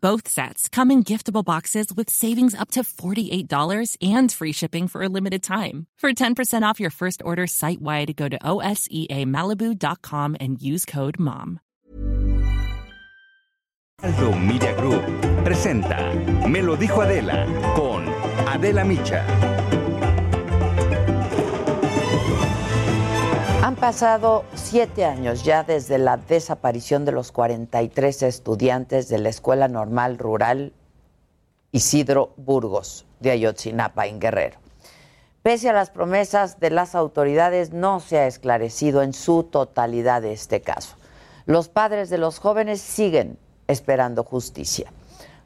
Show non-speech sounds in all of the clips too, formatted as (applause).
Both sets come in giftable boxes with savings up to $48 and free shipping for a limited time. For 10% off your first order site wide, go to OSEAMalibu.com and use code MOM. Aldo Media Group presenta Me lo dijo Adela con Adela Micha. Han pasado siete años ya desde la desaparición de los 43 estudiantes de la Escuela Normal Rural Isidro Burgos de Ayotzinapa, en Guerrero. Pese a las promesas de las autoridades, no se ha esclarecido en su totalidad este caso. Los padres de los jóvenes siguen esperando justicia.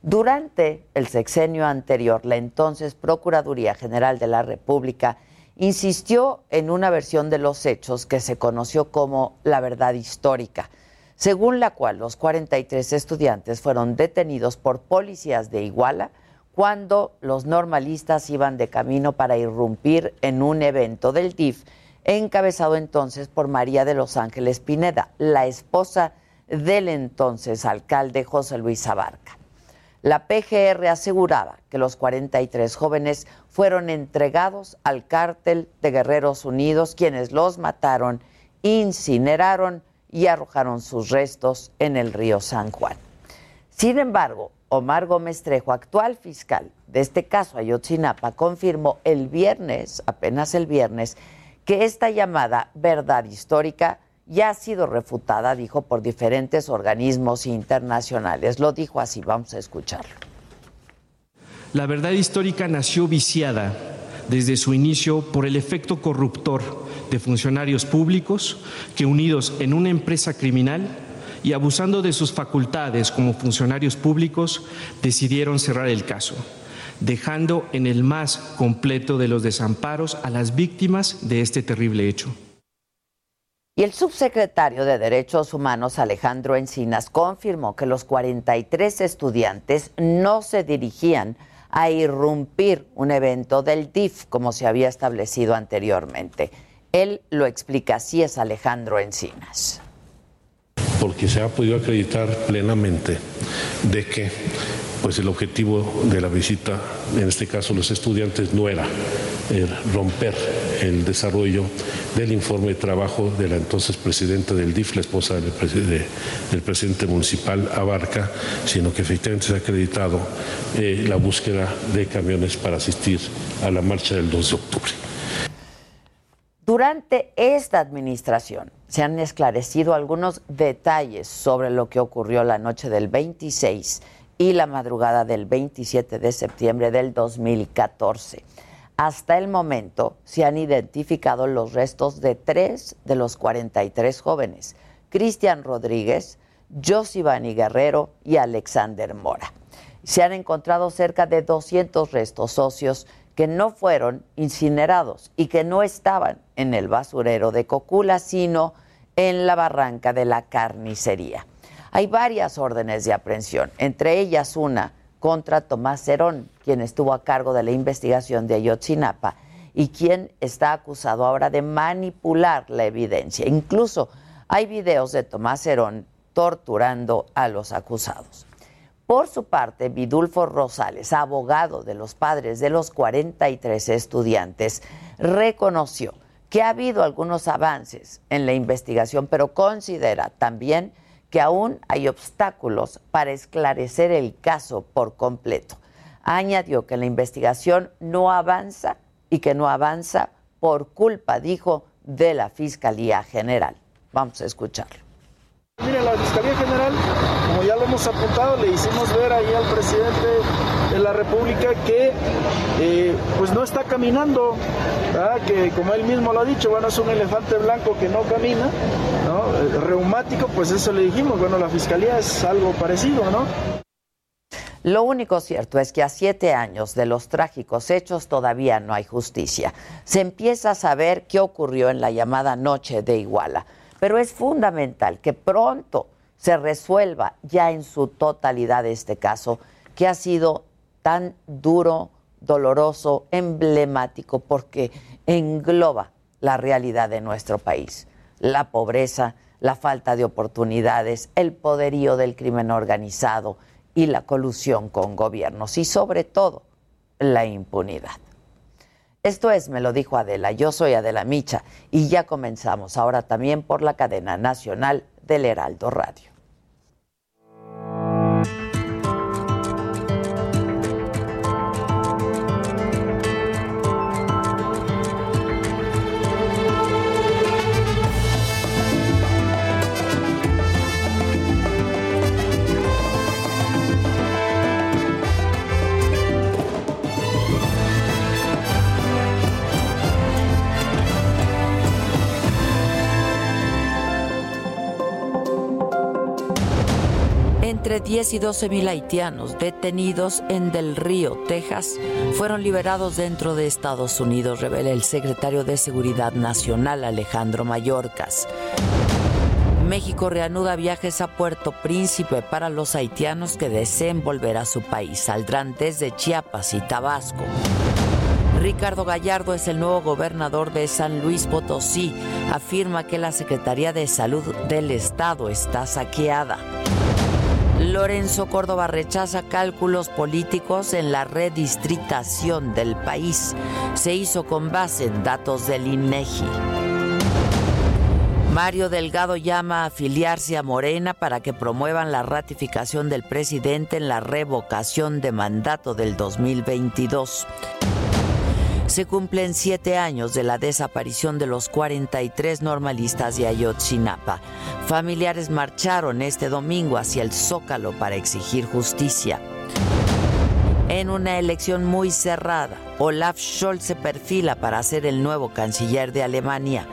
Durante el sexenio anterior, la entonces Procuraduría General de la República insistió en una versión de los hechos que se conoció como la verdad histórica, según la cual los 43 estudiantes fueron detenidos por policías de Iguala cuando los normalistas iban de camino para irrumpir en un evento del DIF encabezado entonces por María de los Ángeles Pineda, la esposa del entonces alcalde José Luis Abarca. La PGR aseguraba que los 43 jóvenes fueron entregados al cártel de Guerreros Unidos, quienes los mataron, incineraron y arrojaron sus restos en el río San Juan. Sin embargo, Omar Gómez Trejo, actual fiscal de este caso Ayotzinapa, confirmó el viernes, apenas el viernes, que esta llamada verdad histórica ya ha sido refutada, dijo, por diferentes organismos internacionales. Lo dijo así, vamos a escucharlo. La verdad histórica nació viciada desde su inicio por el efecto corruptor de funcionarios públicos que unidos en una empresa criminal y abusando de sus facultades como funcionarios públicos decidieron cerrar el caso, dejando en el más completo de los desamparos a las víctimas de este terrible hecho. Y el subsecretario de Derechos Humanos, Alejandro Encinas, confirmó que los 43 estudiantes no se dirigían a irrumpir un evento del DIF como se había establecido anteriormente. Él lo explica así, es Alejandro Encinas. Porque se ha podido acreditar plenamente de que pues el objetivo de la visita, en este caso los estudiantes, no era eh, romper el desarrollo del informe de trabajo de la entonces presidenta del DIF, la esposa del, presidente municipal Abarca, sino que efectivamente se ha acreditado eh, la búsqueda de camiones para asistir a la marcha del 2 de octubre. Durante esta administración se han esclarecido algunos detalles sobre lo que ocurrió la noche del 26 y la madrugada del 27 de septiembre del 2014. Hasta el momento se han identificado los restos de tres de los 43 jóvenes, Cristian Rodríguez, Josivani Guerrero y Alexander Mora. Se han encontrado cerca de 200 restos óseos que no fueron incinerados y que no estaban en el basurero de Cocula, sino en la barranca de la carnicería. Hay varias órdenes de aprehensión, entre ellas una contra Tomás Cerón, quien estuvo a cargo de la investigación de Ayotzinapa y quien está acusado ahora de manipular la evidencia. Incluso hay videos de Tomás Cerón torturando a los acusados. Por su parte, Vidulfo Rosales, abogado de los padres de los 43 estudiantes, reconoció que ha habido algunos avances en la investigación, pero considera también que aún hay obstáculos para esclarecer el caso por completo. Añadió que la investigación no avanza y que no avanza por culpa, dijo, de la Fiscalía General. Vamos a escucharlo. Mire, la Fiscalía General, como ya lo hemos apuntado, le hicimos ver ahí al presidente de la República que eh, pues no está caminando, que como él mismo lo ha dicho, bueno, es un elefante blanco que no camina, ¿no? Eh, reumático, pues eso le dijimos, bueno, la Fiscalía es algo parecido, ¿no? Lo único cierto es que a siete años de los trágicos hechos todavía no hay justicia. Se empieza a saber qué ocurrió en la llamada Noche de Iguala Pero es fundamental que pronto se resuelva ya en su totalidad este caso, que ha sido tan duro, doloroso, emblemático, porque engloba la realidad de nuestro país, la pobreza, la falta de oportunidades, el poderío del crimen organizado y la colusión con gobiernos y sobre todo la impunidad. Esto es, me lo dijo Adela, yo soy Adela Micha y ya comenzamos ahora también por la cadena nacional del Heraldo Radio. Entre 10 y 12 mil haitianos detenidos en Del Río, Texas, fueron liberados dentro de Estados Unidos, revela el secretario de Seguridad Nacional Alejandro Mayorkas. México reanuda viajes a Puerto Príncipe para los haitianos que deseen volver a su país. Saldrán desde Chiapas y Tabasco. Ricardo Gallardo es el nuevo gobernador de San Luis Potosí. Afirma que la Secretaría de Salud del Estado está saqueada. Lorenzo Córdoba rechaza cálculos políticos en la redistritación del país. Se hizo con base en datos del INEGI. Mario Delgado llama a afiliarse a Morena para que promuevan la ratificación del presidente en la revocación de mandato del 2022 se cumplen siete años de la desaparición de los 43 normalistas de Ayotzinapa. Familiares marcharon este domingo hacia el Zócalo para exigir justicia. En una elección muy cerrada, Olaf Scholz se perfila para ser el nuevo canciller de Alemania.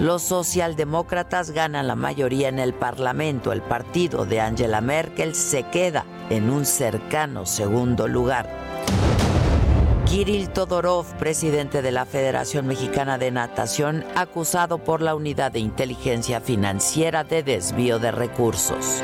Los socialdemócratas ganan la mayoría en el Parlamento. El partido de Angela Merkel se queda en un cercano segundo lugar. Kirill Todorov, presidente de la Federación Mexicana de Natación, acusado por la Unidad de Inteligencia Financiera de desvío de recursos.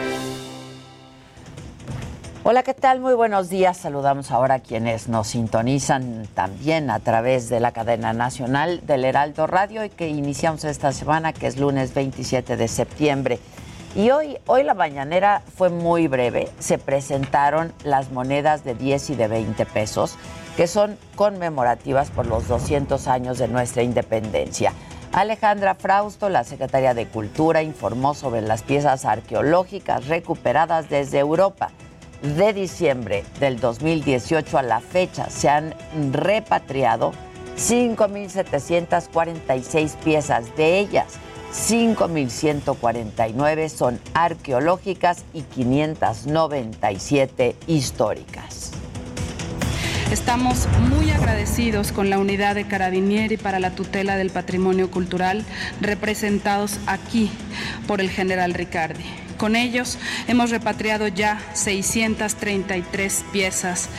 Hola, ¿qué tal? Muy buenos días. Saludamos ahora a quienes nos sintonizan también a través de la cadena nacional del Heraldo Radio y que iniciamos esta semana, que es lunes 27 de septiembre. Y hoy, hoy la mañanera fue muy breve. Se presentaron las monedas de 10 y de 20 pesos que son conmemorativas por los 200 años de nuestra independencia. Alejandra Frausto, la secretaria de Cultura, informó sobre las piezas arqueológicas recuperadas desde Europa. De diciembre del 2018 a la fecha se han repatriado 5.746 piezas. De ellas, 5.149 son arqueológicas y 597 históricas. Estamos muy agradecidos con la unidad de Carabinieri para la tutela del patrimonio cultural representados aquí por el general Ricardi. Con ellos hemos repatriado ya 633 piezas.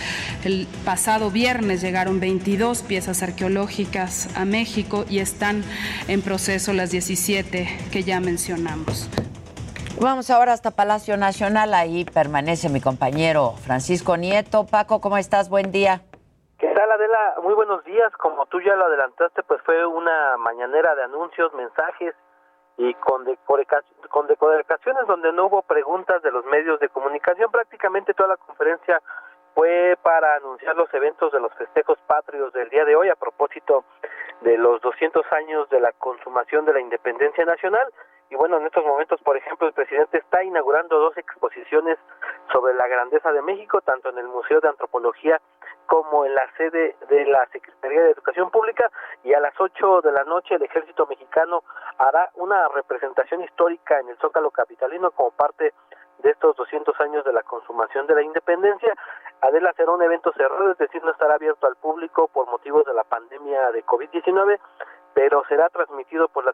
El pasado viernes llegaron 22 piezas arqueológicas a México y están en proceso las 17 que ya mencionamos. Vamos ahora hasta Palacio Nacional, ahí permanece mi compañero Francisco Nieto. Paco, ¿cómo estás? Buen día. ¿Qué tal, Adela? Muy buenos días. Como tú ya lo adelantaste, pues fue una mañanera de anuncios, mensajes y con, con declaraciones donde no hubo preguntas de los medios de comunicación. Prácticamente toda la conferencia fue para anunciar los eventos de los festejos patrios del día de hoy a propósito de los 200 años de la consumación de la independencia nacional y bueno, en estos momentos, por ejemplo, el presidente está inaugurando dos exposiciones sobre la grandeza de México, tanto en el Museo de Antropología como en la sede de la Secretaría de Educación Pública y a las 8 de la noche el ejército mexicano hará una representación histórica en el Zócalo Capitalino como parte de estos 200 años de la consumación de la independencia. Adela será un evento cerrado, es decir, no estará abierto al público por motivos de la pandemia de COVID-19, pero será transmitido por la,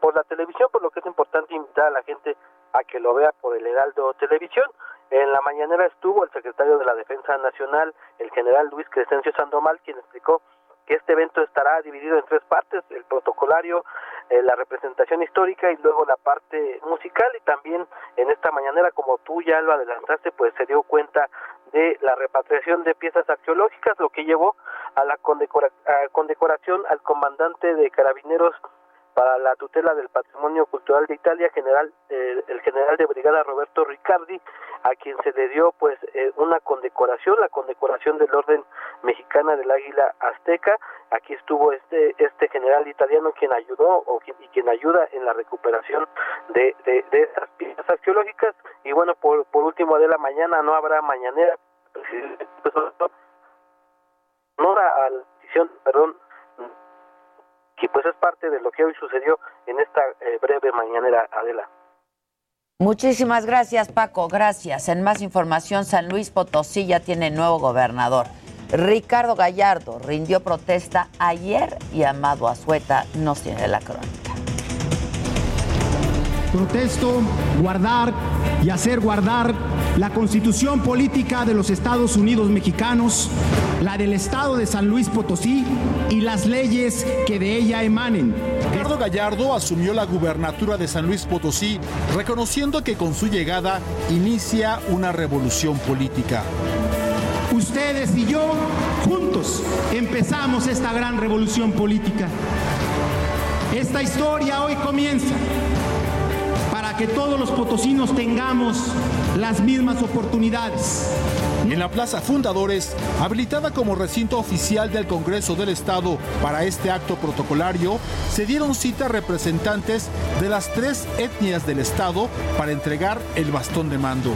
por la televisión, por lo que es importante invitar a la gente a que lo vea por el Heraldo Televisión. En la mañanera estuvo el secretario de la Defensa Nacional, el general Luis Crescencio Sandomal, quien explicó que este evento estará dividido en tres partes, el protocolario, eh, la representación histórica y luego la parte musical. Y también en esta mañanera como tú ya lo adelantaste pues se dio cuenta de la repatriación de piezas arqueológicas lo que llevó a la condecoración al comandante de carabineros para la tutela del patrimonio cultural de Italia, general eh, el general de brigada Roberto Riccardi, a quien se le dio pues eh, una condecoración, la condecoración del Orden Mexicana del Águila Azteca. Aquí estuvo este este general italiano quien ayudó o y quien ayuda en la recuperación de, de, de estas piezas arqueológicas. Y bueno, por, por último de la mañana no habrá mañanera, pues, no a la decisión, perdón, que pues es parte de lo que hoy sucedió en esta eh, breve mañanera, Adela. Muchísimas gracias, Paco. Gracias. En más información, San Luis Potosí ya tiene nuevo gobernador. Ricardo Gallardo rindió protesta ayer y Amado Azueta nos tiene la crónica. Protesto guardar y hacer guardar la constitución política de los Estados Unidos mexicanos, la del Estado de San Luis Potosí y las leyes que de ella emanen. Ricardo Gallardo asumió la gubernatura de San Luis Potosí, reconociendo que con su llegada inicia una revolución política. Ustedes y yo, juntos, empezamos esta gran revolución política. Esta historia hoy comienza que todos los potosinos tengamos las mismas oportunidades. En la Plaza Fundadores, habilitada como recinto oficial del Congreso del Estado para este acto protocolario, se dieron cita representantes de las tres etnias del Estado para entregar el bastón de mando.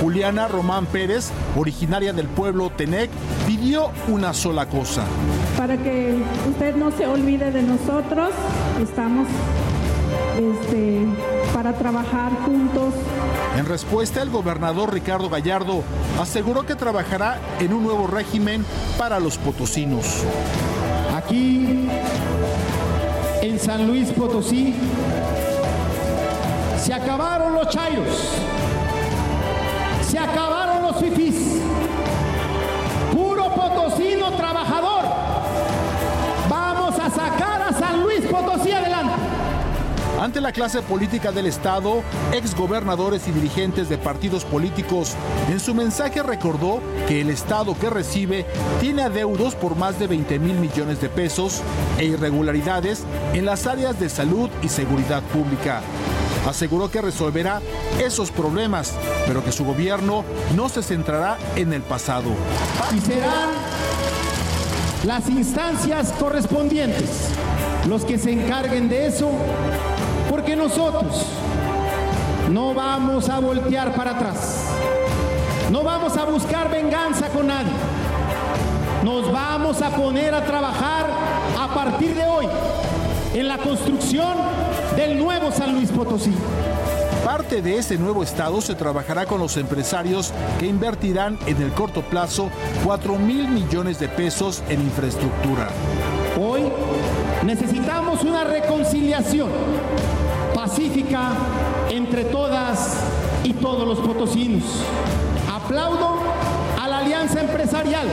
Juliana Román Pérez, originaria del pueblo Tenec, pidió una sola cosa. Para que usted no se olvide de nosotros, estamos este, para trabajar juntos. En respuesta, el gobernador Ricardo Gallardo aseguró que trabajará en un nuevo régimen para los potosinos. Aquí, en San Luis Potosí, se acabaron los chayos, se acabaron los fifís. Puro potosino trabajador. Vamos a sacar a San Luis Potosí adelante. Ante la clase política del Estado, exgobernadores y dirigentes de partidos políticos, en su mensaje recordó que el Estado que recibe tiene adeudos por más de 20 mil millones de pesos e irregularidades en las áreas de salud y seguridad pública. Aseguró que resolverá esos problemas, pero que su gobierno no se centrará en el pasado. Y serán las instancias correspondientes los que se encarguen de eso porque nosotros no vamos a voltear para atrás. No vamos a buscar venganza con nadie. Nos vamos a poner a trabajar a partir de hoy en la construcción del nuevo San Luis Potosí. Parte de ese nuevo estado se trabajará con los empresarios que invertirán en el corto plazo 4 mil millones de pesos en infraestructura. Hoy necesitamos una reconciliación pacífica entre todas y todos los potosinos. Aplaudo a la Alianza Empresarial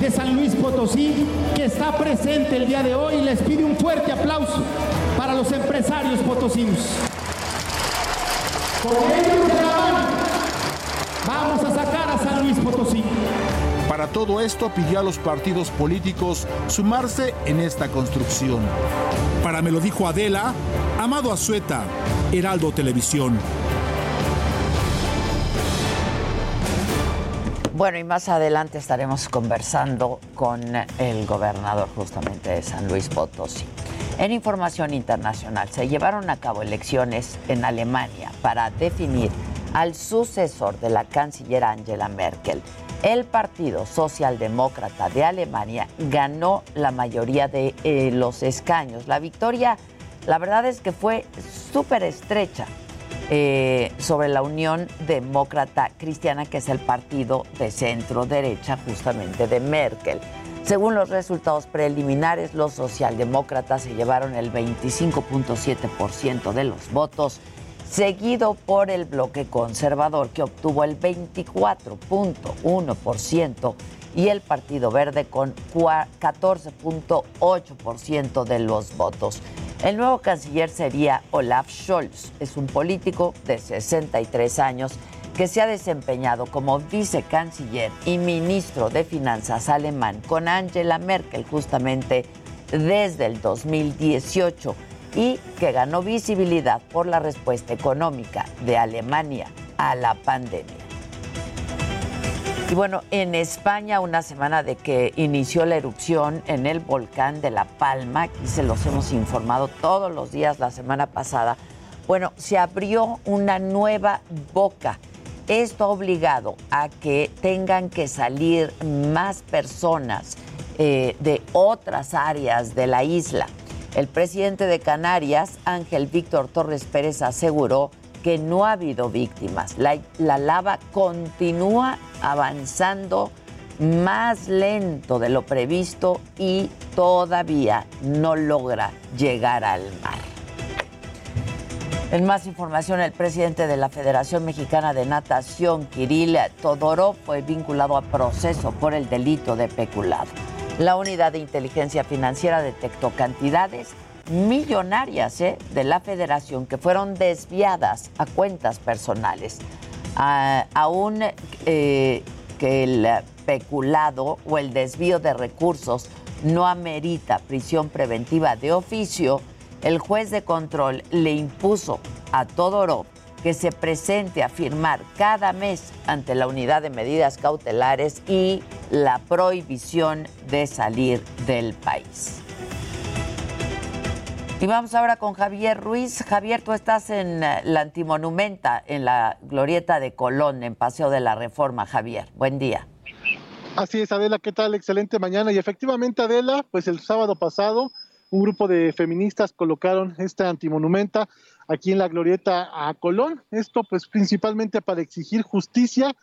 de San Luis Potosí que está presente el día de hoy y les pido un fuerte aplauso para los empresarios potosinos. Con ellos de la mano vamos a sacar a San Luis Potosí. Para todo esto pidió a los partidos políticos sumarse en esta construcción. Para me lo dijo Adela, Amado Azueta, Heraldo Televisión. Bueno, y más adelante estaremos conversando con el gobernador justamente de San Luis Potosí. En información internacional, se llevaron a cabo elecciones en Alemania para definir al sucesor de la canciller Angela Merkel el Partido Socialdemócrata de Alemania ganó la mayoría de eh, los escaños. La victoria, la verdad es que fue súper estrecha eh, sobre la Unión Demócrata Cristiana, que es el partido de centro derecha justamente de Merkel. Según los resultados preliminares, los socialdemócratas se llevaron el 25.7% de los votos seguido por el bloque conservador que obtuvo el 24.1% y el Partido Verde con 14.8% de los votos. El nuevo canciller sería Olaf Scholz. Es un político de 63 años que se ha desempeñado como vicecanciller y ministro de Finanzas alemán con Angela Merkel justamente desde el 2018 y que ganó visibilidad por la respuesta económica de Alemania a la pandemia. Y bueno, en España, una semana de que inició la erupción en el volcán de La Palma, aquí se los hemos informado todos los días la semana pasada, bueno, se abrió una nueva boca. Esto ha obligado a que tengan que salir más personas eh, de otras áreas de la isla. El presidente de Canarias, Ángel Víctor Torres Pérez, aseguró que no ha habido víctimas. La, la, lava continúa avanzando más lento de lo previsto y todavía no logra llegar al mar. En más información, el presidente de la Federación Mexicana de Natación, Kirill Todorov, fue vinculado a proceso por el delito de peculado. La unidad de inteligencia financiera detectó cantidades millonarias ¿eh? de la federación que fueron desviadas a cuentas personales. aún eh, que el peculado o el desvío de recursos no amerita prisión preventiva de oficio, el juez de control le impuso a Todorov que se presente a firmar cada mes ante la unidad de medidas cautelares y la prohibición de salir del país. Y vamos ahora con Javier Ruiz. Javier, tú estás en eh, la Antimonumenta, en la Glorieta de Colón, en Paseo de la Reforma. Javier, buen día. Así es, Adela, ¿qué tal? Excelente mañana. Y efectivamente, Adela, pues el sábado pasado un grupo de feministas colocaron esta antimonumenta aquí en la Glorieta a Colón. Esto pues principalmente para exigir justicia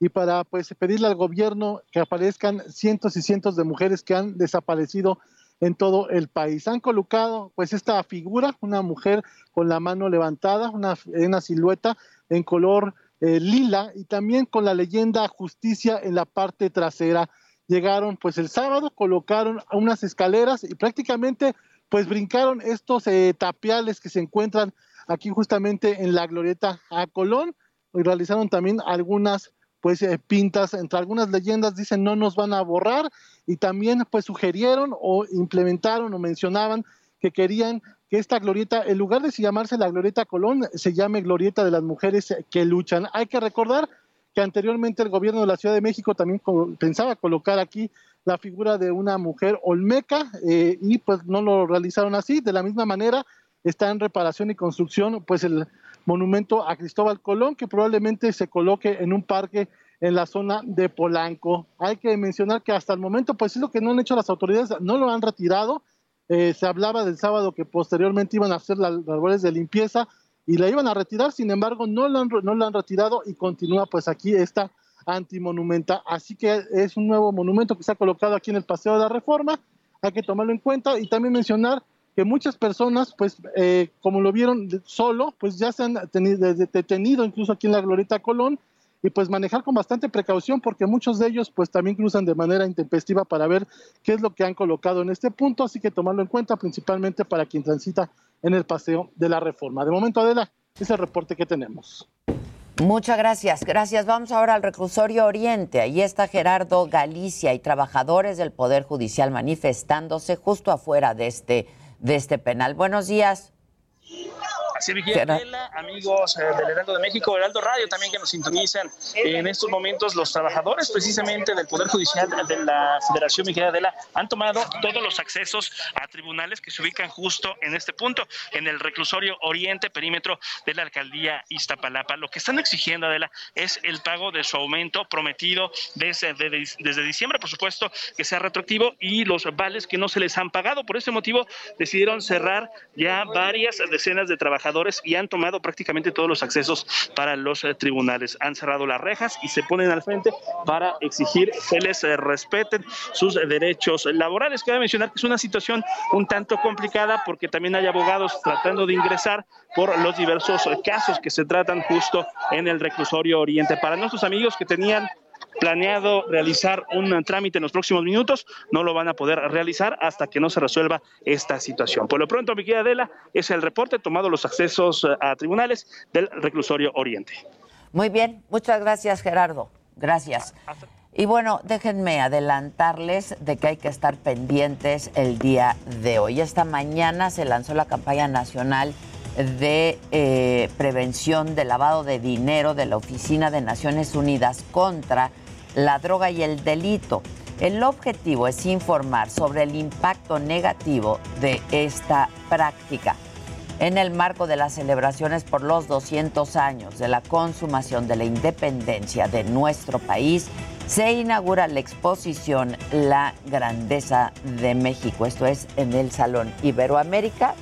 y para pues pedirle al gobierno que aparezcan cientos y cientos de mujeres que han desaparecido en todo el país. Han colocado pues esta figura, una mujer con la mano levantada, una, silueta en color eh, lila y también con la leyenda justicia en la parte trasera. Llegaron pues el sábado, colocaron unas escaleras y prácticamente pues brincaron estos eh, tapiales que se encuentran aquí justamente en la glorieta a. Colón. Y realizaron también algunas pues eh, pintas entre algunas leyendas. Dicen no nos van a borrar y también pues sugirieron o implementaron o mencionaban que querían que esta glorieta, en lugar de llamarse la glorieta Colón, se llame glorieta de las mujeres que luchan. Hay que recordar que anteriormente el gobierno de la Ciudad de México también pensaba colocar aquí la figura de una mujer olmeca eh, y pues no lo realizaron así. De la misma manera está en reparación y construcción pues el monumento a Cristóbal Colón, que probablemente se coloque en un parque en la zona de Polanco. Hay que mencionar que hasta el momento, pues es lo que no han hecho las autoridades, no lo han retirado. Eh, se hablaba del sábado que posteriormente iban a hacer las labores de limpieza y la iban a retirar, sin embargo, no lo han, no lo han retirado y continúa pues aquí esta antimonumenta. Así que es un nuevo monumento que se ha colocado aquí en el Paseo de la Reforma. Hay que tomarlo en cuenta y también mencionar que muchas personas, pues, eh, como lo vieron solo, pues ya se han detenido incluso aquí en la Glorieta Colón y pues manejar con bastante precaución porque muchos de ellos pues también cruzan de manera intempestiva para ver qué es lo que han colocado en este punto, así que tomarlo en cuenta principalmente para quien transita en el paseo de la reforma. De momento, Adela, es el reporte que tenemos. Muchas gracias, gracias. Vamos ahora al reclusorio Oriente. Ahí está Gerardo Galicia y trabajadores del Poder Judicial manifestándose justo afuera de este de este penal. Buenos días. Así amigos eh, del Heraldo de México, Heraldo Radio también que nos sintonizan en estos momentos. Los trabajadores precisamente del Poder Judicial de la Federación Mexicana de la han tomado todos los accesos a tribunales que se ubican justo en este punto, en el reclusorio Oriente, perímetro de la alcaldía Iztapalapa. Lo que están exigiendo, Adela, es el pago de su aumento prometido desde, desde diciembre, por supuesto, que sea retroactivo y los vales que no se les han pagado. Por ese motivo decidieron cerrar ya varias decenas de trabajadores y han tomado prácticamente todos los accesos para los eh, tribunales. Han cerrado las rejas y se ponen al frente para exigir que les eh, respeten sus derechos laborales. Cabe mencionar que es una situación un tanto complicada porque también hay abogados tratando de ingresar por los diversos casos que se tratan justo en el reclusorio Oriente. Para nuestros amigos que tenían planeado realizar un trámite en los próximos minutos, no lo van a poder realizar hasta que no se resuelva esta situación. Por lo pronto, mi querida Adela, es el reporte tomado los accesos eh, a tribunales del reclusorio Oriente. Muy bien, muchas gracias Gerardo. Gracias. Y bueno, déjenme adelantarles de que hay que estar pendientes el día de hoy. Esta mañana se lanzó la campaña nacional de eh, prevención de lavado de dinero de la Oficina de Naciones Unidas contra la droga y el delito. El objetivo es informar sobre el impacto negativo de esta práctica. En el marco de las celebraciones por los 200 años de la consumación de la independencia de nuestro país, se inaugura la exposición La Grandeza de México. Esto es en el Salón Iberoamérica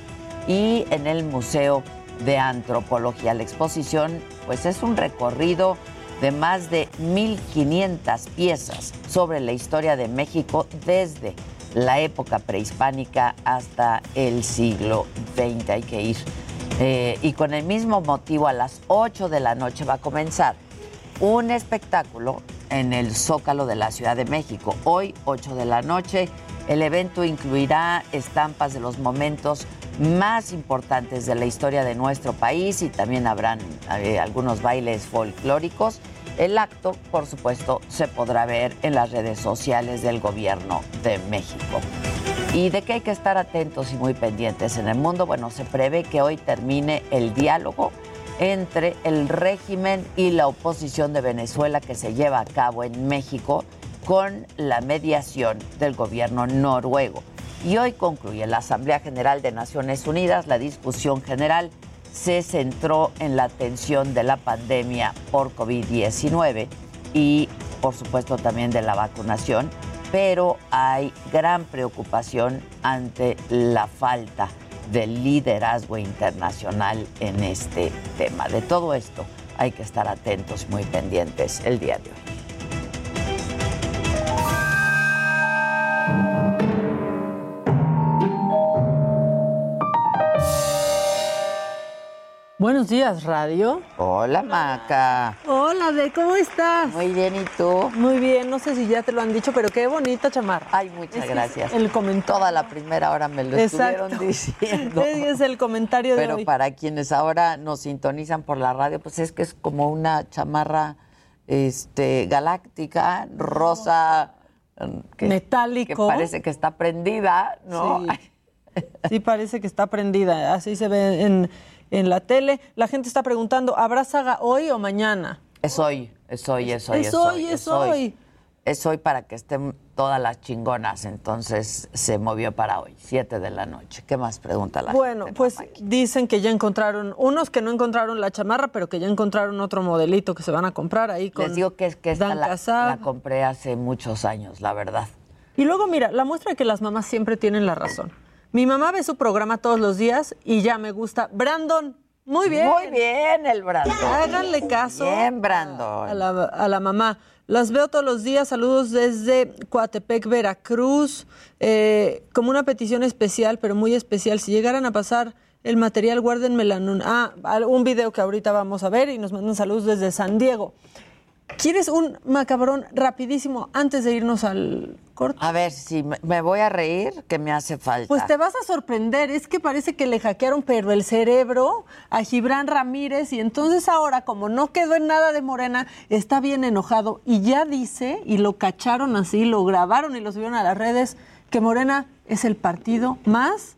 y en el Museo de Antropología. La exposición pues es un recorrido de más de 1.500 piezas sobre la historia de México desde la época prehispánica hasta el siglo XX. Hay que ir. Eh, y con el mismo motivo, a las 8 de la noche va a comenzar un espectáculo en el Zócalo de la Ciudad de México. Hoy, 8 de la noche, el evento incluirá estampas de los momentos más importantes de la historia de nuestro país y también habrán eh, algunos bailes folclóricos. El acto, por supuesto, se podrá ver en las redes sociales del Gobierno de México. ¿Y de qué hay que estar atentos y muy pendientes en el mundo? Bueno, se prevé que hoy termine el diálogo entre el régimen y la oposición de Venezuela que se lleva a cabo en México con la mediación del gobierno noruego. Y hoy concluye la Asamblea General de Naciones Unidas. La discusión general se centró en la atención de la pandemia por COVID-19 y, por supuesto, también de la vacunación, pero hay gran preocupación ante la falta de liderazgo internacional en este tema. De todo esto hay que estar atentos, muy pendientes el día de hoy. Buenos días, Radio. Hola, Maca. Hola, De, ¿cómo estás? Muy bien, ¿y tú? Muy bien, no sé si ya te lo han dicho, pero qué bonita chamarra. Ay, muchas gracias. el comentario. Toda la primera hora me lo estuvieron diciendo. (laughs) es el comentario pero de hoy. para quienes ahora nos sintonizan por la radio, pues es que es como una chamarra este, galáctica, rosa. Metálico. Que parece que está prendida, ¿no? Sí. sí, parece que está prendida. Así se ve en en la tele. La gente está preguntando, ¿habrá saga hoy o mañana? Es hoy, es hoy, es hoy. Es, hoy, es, hoy. Es hoy para que estén todas las chingonas, entonces se movió para hoy, 7 de la noche. ¿Qué más pregunta la bueno, gente? Bueno, pues dicen que ya encontraron, unos que no encontraron la chamarra, pero que ya encontraron otro modelito que se van a comprar ahí con Les digo que es que esta la, la compré hace muchos años, la verdad. Y luego, mira, la muestra de que las mamás siempre tienen la razón. Mi mamá ve su programa todos los días y ya me gusta. Brandon, muy bien. Muy bien el Brandon. Háganle caso. Bien, Brandon. A la, a la mamá. Las veo todos los días. Saludos desde Coatepec, Veracruz. Eh, como una petición especial, pero muy especial. Si llegaran a pasar el material, guárdenmela. Ah, un video que ahorita vamos a ver y nos mandan saludos desde San Diego. ¿Quieres un macabrón rapidísimo antes de irnos al corte? A ver, si me voy a reír, que me hace falta. Pues te vas a sorprender, es que parece que le hackearon pero el cerebro a Gibran Ramírez y entonces ahora, como no quedó en nada de Morena, está bien enojado y ya dice, y lo cacharon así, lo grabaron y lo subieron a las redes, que Morena es el partido más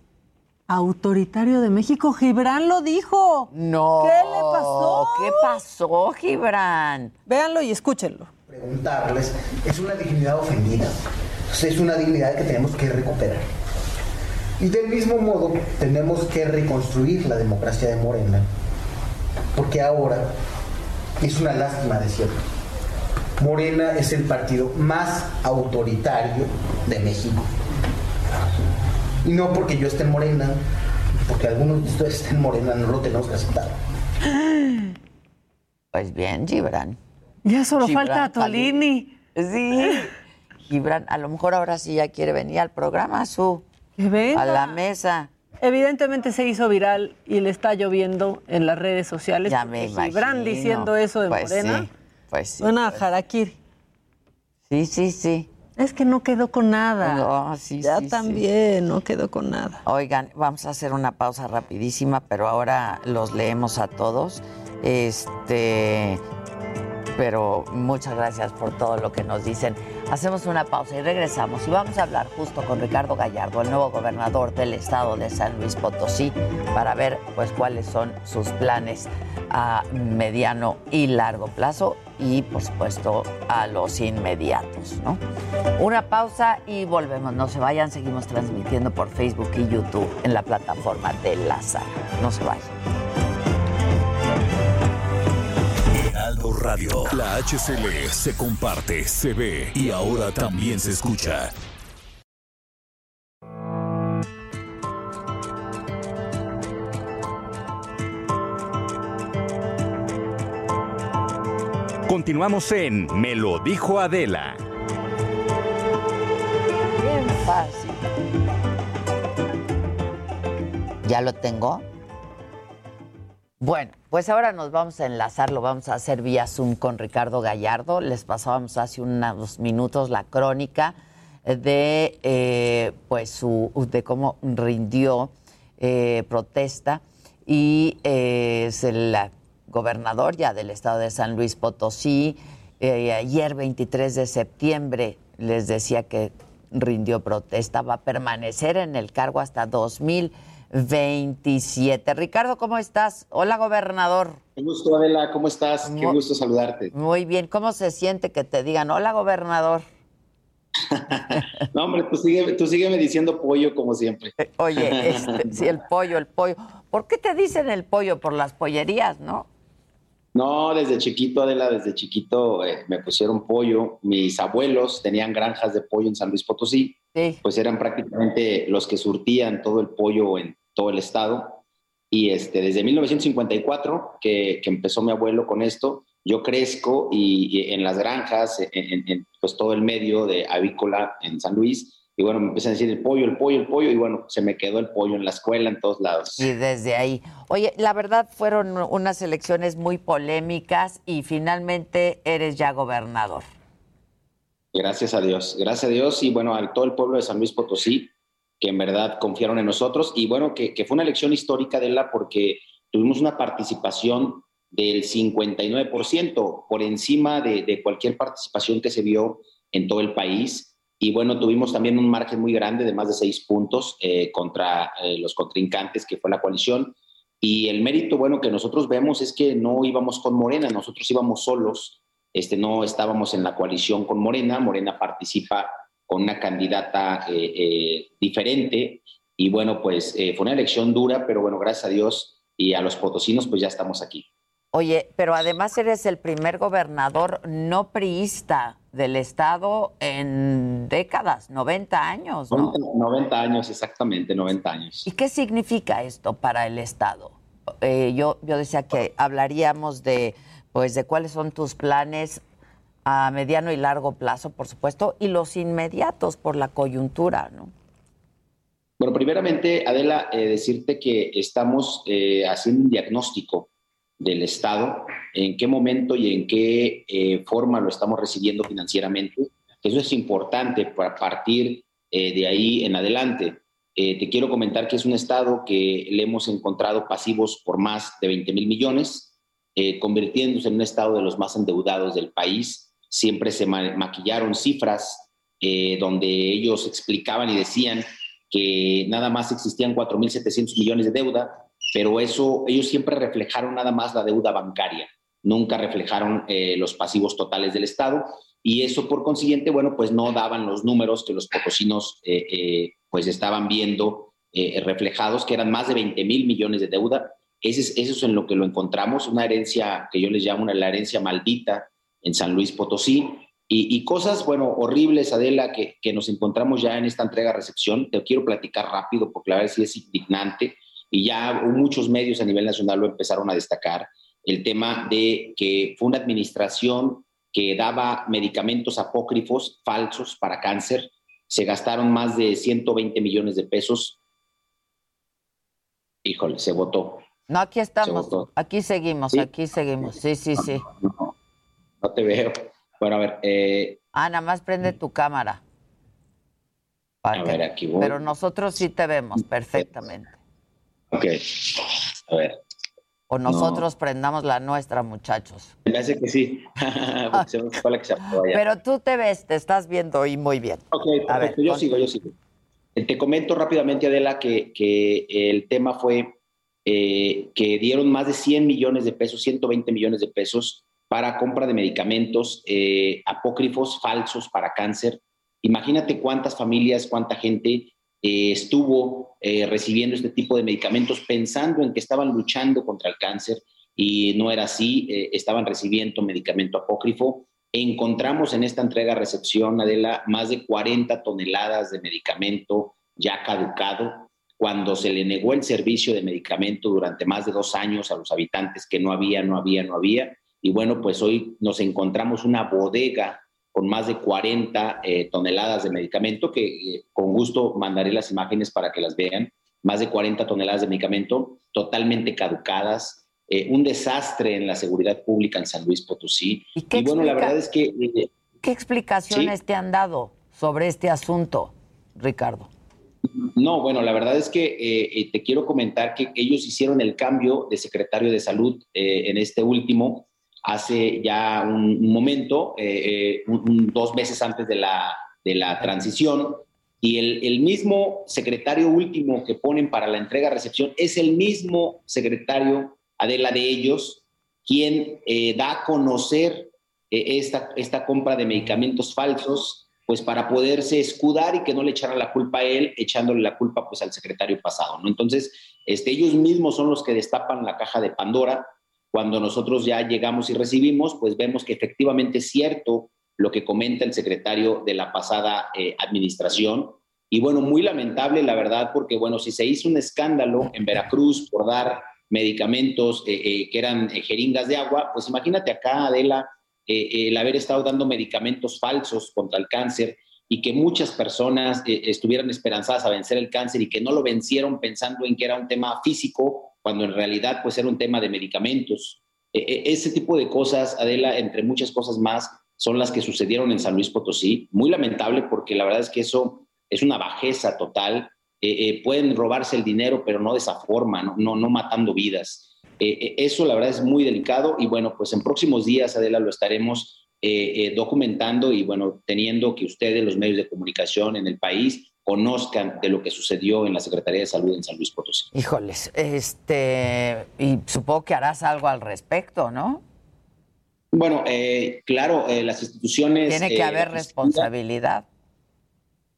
autoritario de México. Gibran lo dijo. No. ¿Qué le pasó? ¿Qué pasó, Gibran? Véanlo y escúchenlo. Preguntarles, es una dignidad ofendida. Es una dignidad que tenemos que recuperar. Y del mismo modo, tenemos que reconstruir la democracia de Morena. Porque ahora es una lástima decirlo. Morena es el partido más autoritario de México. Y no porque yo esté en Morena, porque algunos de ustedes estén en Morena, no lo tenemos que aceptar. Pues bien, Gibran. Ya solo falta Tolini. Sí. Gibran, a lo mejor ahora sí ya quiere venir al programa, su. A la mesa. Evidentemente se hizo viral y le está lloviendo en las redes sociales. Ya me imagino. Gibran diciendo eso de pues Morena. Sí, pues sí. Una pues. Sí, sí, sí. Es que no quedó con nada. No, sí, ya sí, también no quedó con nada. Oigan, vamos a hacer una pausa rapidísima, pero ahora los leemos a todos. Este, pero muchas gracias por todo lo que nos dicen. Hacemos una pausa y regresamos y vamos a hablar justo con Ricardo Gallardo, el nuevo gobernador del estado de San Luis Potosí, para ver pues cuáles son sus planes a mediano y largo plazo y por supuesto a los inmediatos, ¿no? Una pausa y volvemos. No se vayan, seguimos transmitiendo por Facebook y YouTube en la plataforma de la No se vayan. Heraldo Radio. La HCL se comparte, se ve y ahora también se escucha. Continuamos en Me lo dijo Adela. Bien fácil. ¿Ya lo tengo? Bueno, pues ahora nos vamos a enlazar, lo vamos a hacer vía Zoom con Ricardo Gallardo. Les pasábamos hace unos minutos la crónica de eh, pues su, de cómo rindió eh, protesta y eh, es la gobernador ya del estado de San Luis Potosí. Eh, ayer, 23 de septiembre, les decía que rindió protesta, va a permanecer en el cargo hasta 2027. Ricardo, ¿cómo estás? Hola, gobernador. Qué gusto, Adela, ¿cómo estás? Qué gusto saludarte. Muy bien, ¿cómo se siente que te digan, hola, gobernador? (laughs) no, hombre, tú, sigue, tú sígueme diciendo pollo como siempre. Eh, oye, este, (laughs) sí, el pollo, el pollo. ¿Por qué te dicen el pollo? Por las pollerías, ¿no? No, desde chiquito, Adela, desde chiquito eh, me pusieron pollo. Mis abuelos tenían granjas de pollo en San Luis Potosí. Pues eran prácticamente los que surtían todo el pollo en todo el estado. Y este, desde 1954, que, que empezó mi abuelo con esto, yo crezco y, en las granjas, en, en, pues todo el medio de avícola en San Luis, y bueno, me empecé a decir el pollo, el pollo, el pollo, y bueno, se me quedó el pollo en la escuela, en todos lados. Y desde ahí. Oye, la verdad fueron unas elecciones muy polémicas y finalmente eres ya gobernador. Gracias a Dios, gracias a Dios y bueno, a todo el pueblo de San Luis Potosí, que en verdad confiaron en nosotros, y bueno, que, fue una elección histórica de la porque tuvimos una participación del 59%, por encima de, de cualquier participación que se vio en todo el país y bueno, tuvimos también un margen muy grande de más de seis puntos eh, contra eh, los contrincantes, que fue la coalición. Y el mérito, bueno, que nosotros vemos es que no íbamos con Morena, nosotros íbamos solos, este, no estábamos en la coalición con Morena, Morena participa con una candidata eh, diferente. Y bueno, pues fue una elección dura, pero bueno, gracias a Dios y a los potosinos, pues ya estamos aquí. Oye, pero además eres el primer gobernador no priista del Estado en décadas, 90 años, ¿no? 90, años, exactamente, 90 años. ¿Y qué significa esto para el Estado? Eh, yo, yo decía que hablaríamos de, pues, de cuáles son tus planes a mediano y largo plazo, por supuesto, y los inmediatos por la coyuntura, ¿no? Bueno, primeramente, Adela, eh, decirte que estamos eh, haciendo un diagnóstico del Estado, en qué momento y en qué eh, forma lo estamos recibiendo financieramente. Eso es importante para partir eh, de ahí en adelante. Eh, te quiero comentar que es un Estado que le hemos encontrado pasivos por más de 20 mil millones, convirtiéndose en un Estado de los más endeudados del país. Siempre se maquillaron cifras donde ellos explicaban y decían que nada más existían 4.700 millones de deuda, pero eso ellos siempre reflejaron nada más la deuda bancaria, nunca reflejaron eh, los pasivos totales del Estado y eso por consiguiente, bueno, pues no daban los números que los potosinos eh, eh, pues estaban viendo reflejados, que eran más de 20 mil millones de deuda. Ese es, eso es en lo que lo encontramos, una herencia que yo les llamo una, la herencia maldita en San Luis Potosí. Y, cosas, bueno, horribles, Adela, que, que, nos encontramos ya en esta entrega-recepción. Te quiero platicar rápido porque la verdad sí es indignante y ya muchos medios a nivel nacional lo empezaron a destacar, el tema de que fue una administración que daba medicamentos apócrifos falsos para cáncer, se gastaron más de 120 millones de pesos. Híjole, se votó. No, aquí estamos, aquí seguimos, aquí seguimos, sí, sí, sí. No, te veo. Bueno, a ver. Eh, ah, nada más prende tu cámara. A ver, aquí voy. Pero nosotros sí te vemos perfectamente. Ok. A ver. O nosotros prendamos la nuestra, muchachos. Me hace que sí. (laughs) Pero tú te ves, te estás viendo y muy bien. Ok, a ver, yo sigo, yo sigo. Eh, te comento rápidamente, Adela, que, que el tema fue eh, que dieron más de 100 millones de pesos, 120 millones de pesos para compra de medicamentos eh, apócrifos falsos para cáncer. Imagínate cuántas familias, cuánta gente eh, estuvo eh, recibiendo este tipo de medicamentos pensando en que estaban luchando contra el cáncer y no era así, eh, estaban recibiendo medicamento apócrifo. Encontramos en esta entrega-recepción, Adela, más de 40 toneladas de medicamento ya caducado, cuando se le negó el servicio de medicamento durante más de dos años a los habitantes que no había, no había, no había. Y bueno, pues hoy nos encontramos una bodega con más de 40 eh, toneladas de medicamento, que eh, con gusto mandaré las imágenes para que las vean, más de 40 toneladas de medicamento totalmente caducadas, eh, un desastre en la seguridad pública en San Luis Potosí. Y, bueno, la verdad es que... ¿Qué explicaciones te han dado sobre este asunto, Ricardo? No, bueno, la verdad es que te quiero comentar que ellos hicieron el cambio de secretario de salud en este último hace ya un, momento, eh, eh, dos meses antes de la, de la transición, y el, mismo secretario último que ponen para la entrega-recepción es el mismo secretario, Adela de ellos, quien eh, da a conocer esta, esta compra de medicamentos falsos, pues para poderse escudar y que no le echaran la culpa a él, echándole la culpa pues al secretario pasado, ¿no? Entonces, este, ellos mismos son los que destapan la caja de Pandora, cuando nosotros ya llegamos y recibimos, pues vemos que efectivamente es cierto lo que comenta el secretario de la pasada eh, administración. Y bueno, muy lamentable, la verdad, porque bueno, si se hizo un escándalo en Veracruz por dar medicamentos eh, eh, que eran jeringas de agua, pues imagínate acá, Adela, el haber estado dando medicamentos falsos contra el cáncer y que muchas personas estuvieran esperanzadas a vencer el cáncer y que no lo vencieron pensando en que era un tema físico cuando en realidad pues era un tema de medicamentos. E, e, ese tipo de cosas, Adela, entre muchas cosas más, son las que sucedieron en San Luis Potosí. Muy lamentable porque la verdad es que eso es una bajeza total. Eh, eh, pueden robarse el dinero, pero no de esa forma, no, no, matando vidas. Eh, eso la verdad es muy delicado y bueno, pues en próximos días, Adela, lo estaremos documentando y bueno, teniendo que ustedes, los medios de comunicación en el país, conozcan de lo que sucedió en la Secretaría de Salud en San Luis Potosí. Híjoles, este, y supongo que harás algo al respecto, ¿no? Bueno, eh, claro, eh, las instituciones... Tiene que eh, haber responsabilidad.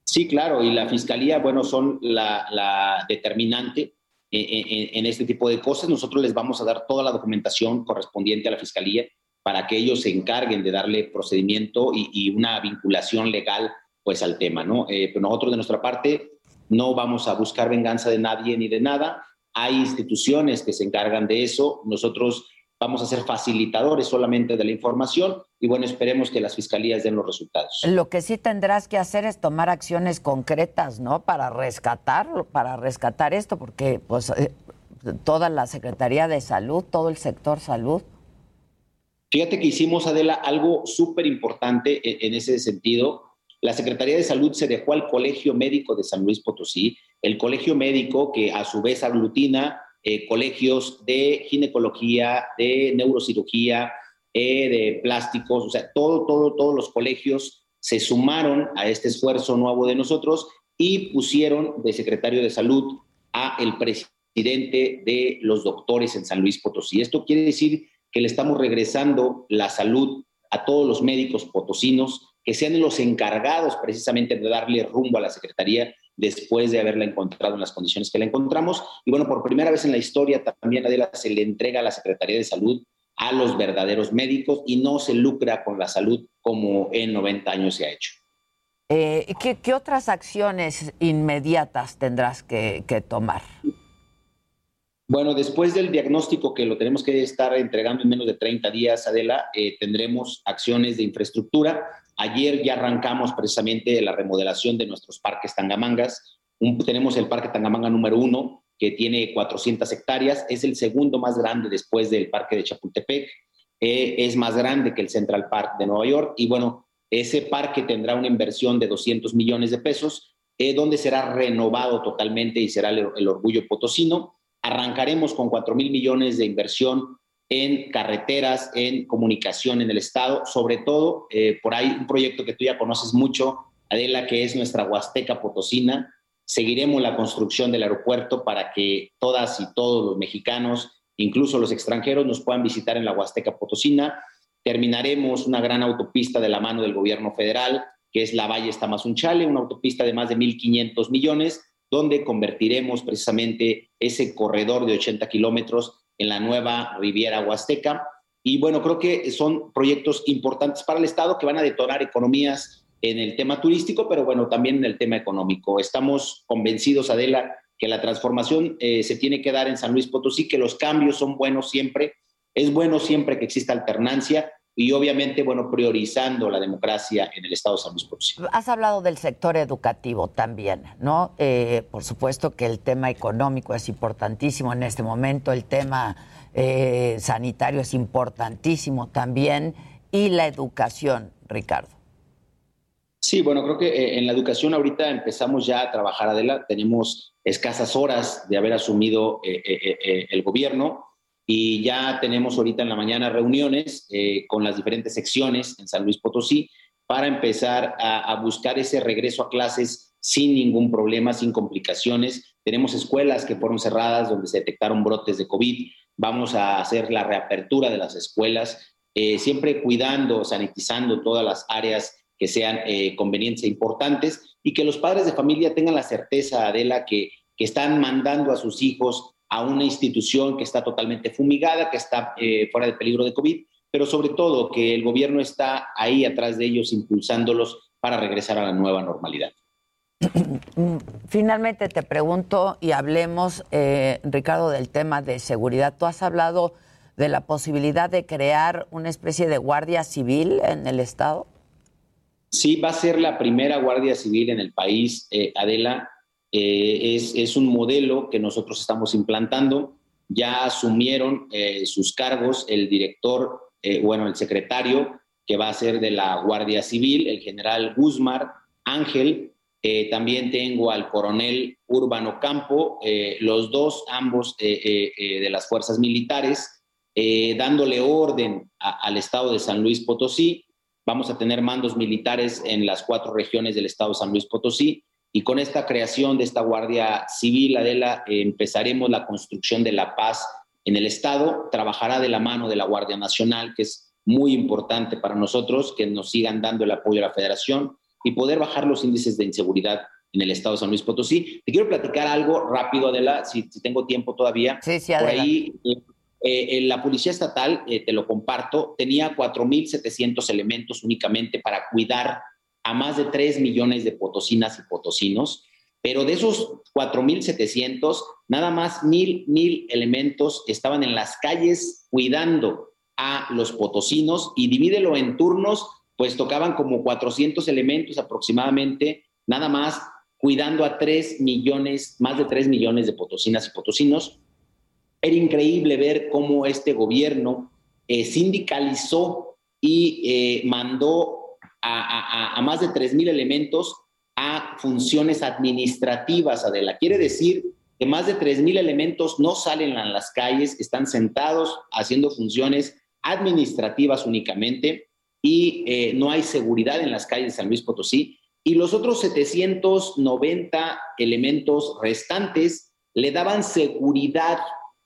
Sí, claro, y la Fiscalía, bueno, son la, determinante en, este tipo de cosas. Nosotros les vamos a dar toda la documentación correspondiente a la Fiscalía para que ellos se encarguen de darle procedimiento y, y una vinculación legal pues al tema, ¿no? Eh, pero nosotros de nuestra parte no vamos a buscar venganza de nadie ni de nada. Hay instituciones que se encargan de eso. Nosotros vamos a ser facilitadores solamente de la información y bueno, esperemos que las fiscalías den los resultados. Lo que sí tendrás que hacer es tomar acciones concretas, ¿no? Para rescatarlo, para rescatar esto, porque pues eh, toda la Secretaría de Salud, todo el sector salud. Fíjate que hicimos, Adela, algo súper importante en ese sentido la Secretaría de Salud se dejó al Colegio Médico de San Luis Potosí, el Colegio Médico que a su vez aglutina eh, colegios de ginecología, de neurocirugía, eh, de plásticos, o sea, todo, todo, todos los colegios se sumaron a este esfuerzo nuevo de nosotros y pusieron de secretario de salud a el presidente de los doctores en San Luis Potosí. Esto quiere decir que le estamos regresando la salud a todos los médicos potosinos que sean los encargados precisamente de darle rumbo a la Secretaría después de haberla encontrado en las condiciones que la encontramos. Y bueno, por primera vez en la historia también Adela se le entrega a la Secretaría de Salud a los verdaderos médicos y no se lucra con la salud como en 90 años se ha hecho. Eh, ¿qué, otras acciones inmediatas tendrás que, tomar? Bueno, después del diagnóstico que lo tenemos que estar entregando en menos de 30 días, Adela, eh, tendremos acciones de infraestructura. Ayer ya arrancamos precisamente la remodelación de nuestros parques Tangamangas. tenemos el Parque Tangamanga número uno, que tiene 400 hectáreas. Es el segundo más grande después del Parque de Chapultepec. eh, es más grande que el Central Park de Nueva York y bueno, ese parque tendrá una inversión de 200 millones de pesos, eh, donde será renovado totalmente y será el, orgullo potosino. Arrancaremos con 4 mil millones de inversión en carreteras, en comunicación en el estado, sobre todo eh, por ahí un proyecto que tú ya conoces mucho, Adela, que es nuestra Huasteca Potosina. Seguiremos la construcción del aeropuerto para que todas y todos los mexicanos, incluso los extranjeros, nos puedan visitar en la Huasteca Potosina. Terminaremos una gran autopista de la mano del gobierno federal, que es la Valle Tamazunchale, una autopista de más de 1.500 millones, donde convertiremos precisamente ese corredor de 80 kilómetros en la nueva Riviera Huasteca. Y bueno, creo que son proyectos importantes para el Estado que van a detonar economías en el tema turístico, pero bueno, también en el tema económico. Estamos convencidos, Adela, que la transformación eh, se tiene que dar en San Luis Potosí, que los cambios son buenos siempre, es bueno siempre que exista alternancia y obviamente, bueno, priorizando la democracia en el Estado de San Luis Potosí. Has hablado del sector educativo también, ¿no? Eh, por supuesto que el tema económico es importantísimo en este momento, el tema eh, sanitario es importantísimo también y la educación, Ricardo. Sí, bueno, creo que eh, en la educación ahorita empezamos ya a trabajar, Adela, tenemos escasas horas de haber asumido el gobierno y ya tenemos ahorita en la mañana reuniones con las diferentes secciones en San Luis Potosí para empezar a, buscar ese regreso a clases sin ningún problema, sin complicaciones. Tenemos escuelas que fueron cerradas donde se detectaron brotes de COVID. Vamos a hacer la reapertura de las escuelas, siempre cuidando, sanitizando todas las áreas que sean eh, convenientes e importantes y que los padres de familia tengan la certeza, Adela, que, que están mandando a sus hijos a una institución que está totalmente fumigada, que está eh, fuera de peligro de COVID, pero sobre todo que el gobierno está ahí atrás de ellos impulsándolos para regresar a la nueva normalidad. (clears throat) Finalmente te pregunto y hablemos, eh, Ricardo, del tema de seguridad. Tú has hablado de la posibilidad de crear una especie de guardia civil en el Estado. Sí, va a ser la primera Guardia Civil en el país, eh, Adela. Eh, es, un modelo que nosotros estamos implantando. Ya asumieron eh, sus cargos el director, bueno, el secretario que va a ser de la Guardia Civil, el general Guzmar Ángel. también tengo al coronel Urbano Campo, los dos, ambos de las fuerzas militares, dándole orden al Estado de San Luis Potosí Vamos a tener mandos militares en las cuatro regiones del estado de San Luis Potosí y con esta creación de esta Guardia Civil, Adela, eh, empezaremos la construcción de la paz en el estado. Trabajará de la mano de la Guardia Nacional, que es muy importante para nosotros, que nos sigan dando el apoyo a la federación y poder bajar los índices de inseguridad en el estado de San Luis Potosí. Te quiero platicar algo rápido, Adela, si, si tengo tiempo todavía. Sí, sí, Por ahí eh, eh, la Policía Estatal, eh, te lo comparto, tenía 4.700 elementos únicamente para cuidar a más de 3 millones de potosinas y potosinos, pero de esos 4.700, nada más mil, mil elementos estaban en las calles cuidando a los potosinos y divídelo en turnos, pues tocaban como 400 elementos aproximadamente, nada más cuidando a 3 millones, más de 3 millones de potosinas y potosinos. Era increíble ver cómo este gobierno eh, sindicalizó y eh, mandó a, más de 3.000 elementos a funciones administrativas, Adela. Quiere decir que más de 3.000 elementos no salen a las calles, están sentados haciendo funciones administrativas únicamente y eh, no hay seguridad en las calles de San Luis Potosí. Y los otros 790 elementos restantes le daban seguridad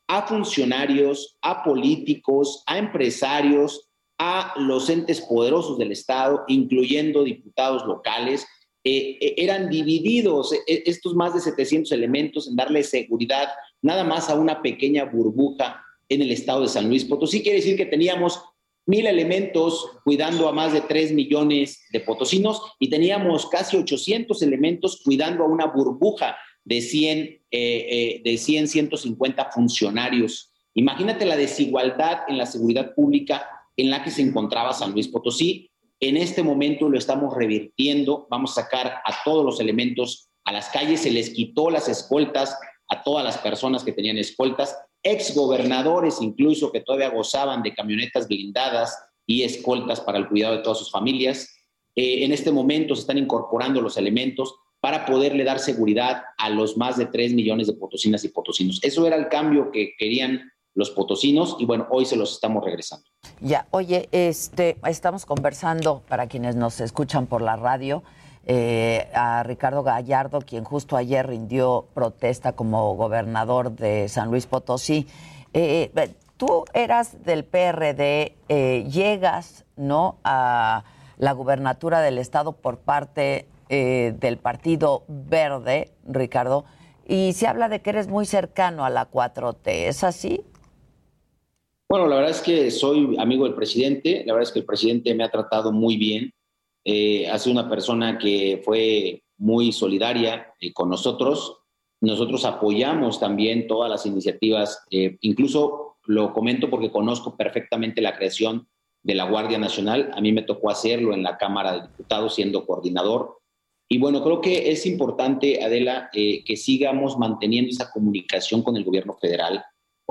a funcionarios, a políticos, a empresarios, a los entes poderosos del Estado, incluyendo diputados locales. Eh, eh, eran divididos eh, estos más de 700 elementos en darle seguridad nada más a una pequeña burbuja en el estado de San Luis Potosí. Quiere decir que teníamos mil elementos cuidando a más de 3 millones de potosinos y teníamos casi 800 elementos cuidando a una burbuja de 100, eh, de 100, 150 funcionarios. Imagínate la desigualdad en la seguridad pública en la que se encontraba San Luis Potosí. En este momento lo estamos revirtiendo, vamos a sacar a todos los elementos a las calles, se les quitó las escoltas a todas las personas que tenían escoltas exgobernadores incluso que todavía gozaban de camionetas blindadas y escoltas para el cuidado de todas sus familias. Eh, en este momento se están incorporando los elementos para poderle dar seguridad a los más de 3 millones de potosinas y potosinos. Eso era el cambio que querían los potosinos y bueno, hoy se los estamos regresando. Ya, oye, este, estamos conversando para quienes nos escuchan por la radio. Eh, a Ricardo Gallardo, quien justo ayer rindió protesta como gobernador de San Luis Potosí. Eh, eh, tú eras del PRD, llegas ¿no? a la gubernatura del estado por parte del Partido Verde, Ricardo, y se habla de que eres muy cercano a la 4T, ¿es así? Bueno, la verdad es que soy amigo del presidente, la verdad es que el presidente me ha tratado muy bien, eh, ha sido una persona que fue muy solidaria eh, con nosotros, nosotros apoyamos también todas las iniciativas, eh, incluso lo comento porque conozco perfectamente la creación de la Guardia Nacional, a mí me tocó hacerlo en la Cámara de Diputados siendo coordinador. Y bueno, creo que es importante, Adela, que sigamos manteniendo esa comunicación con el gobierno federal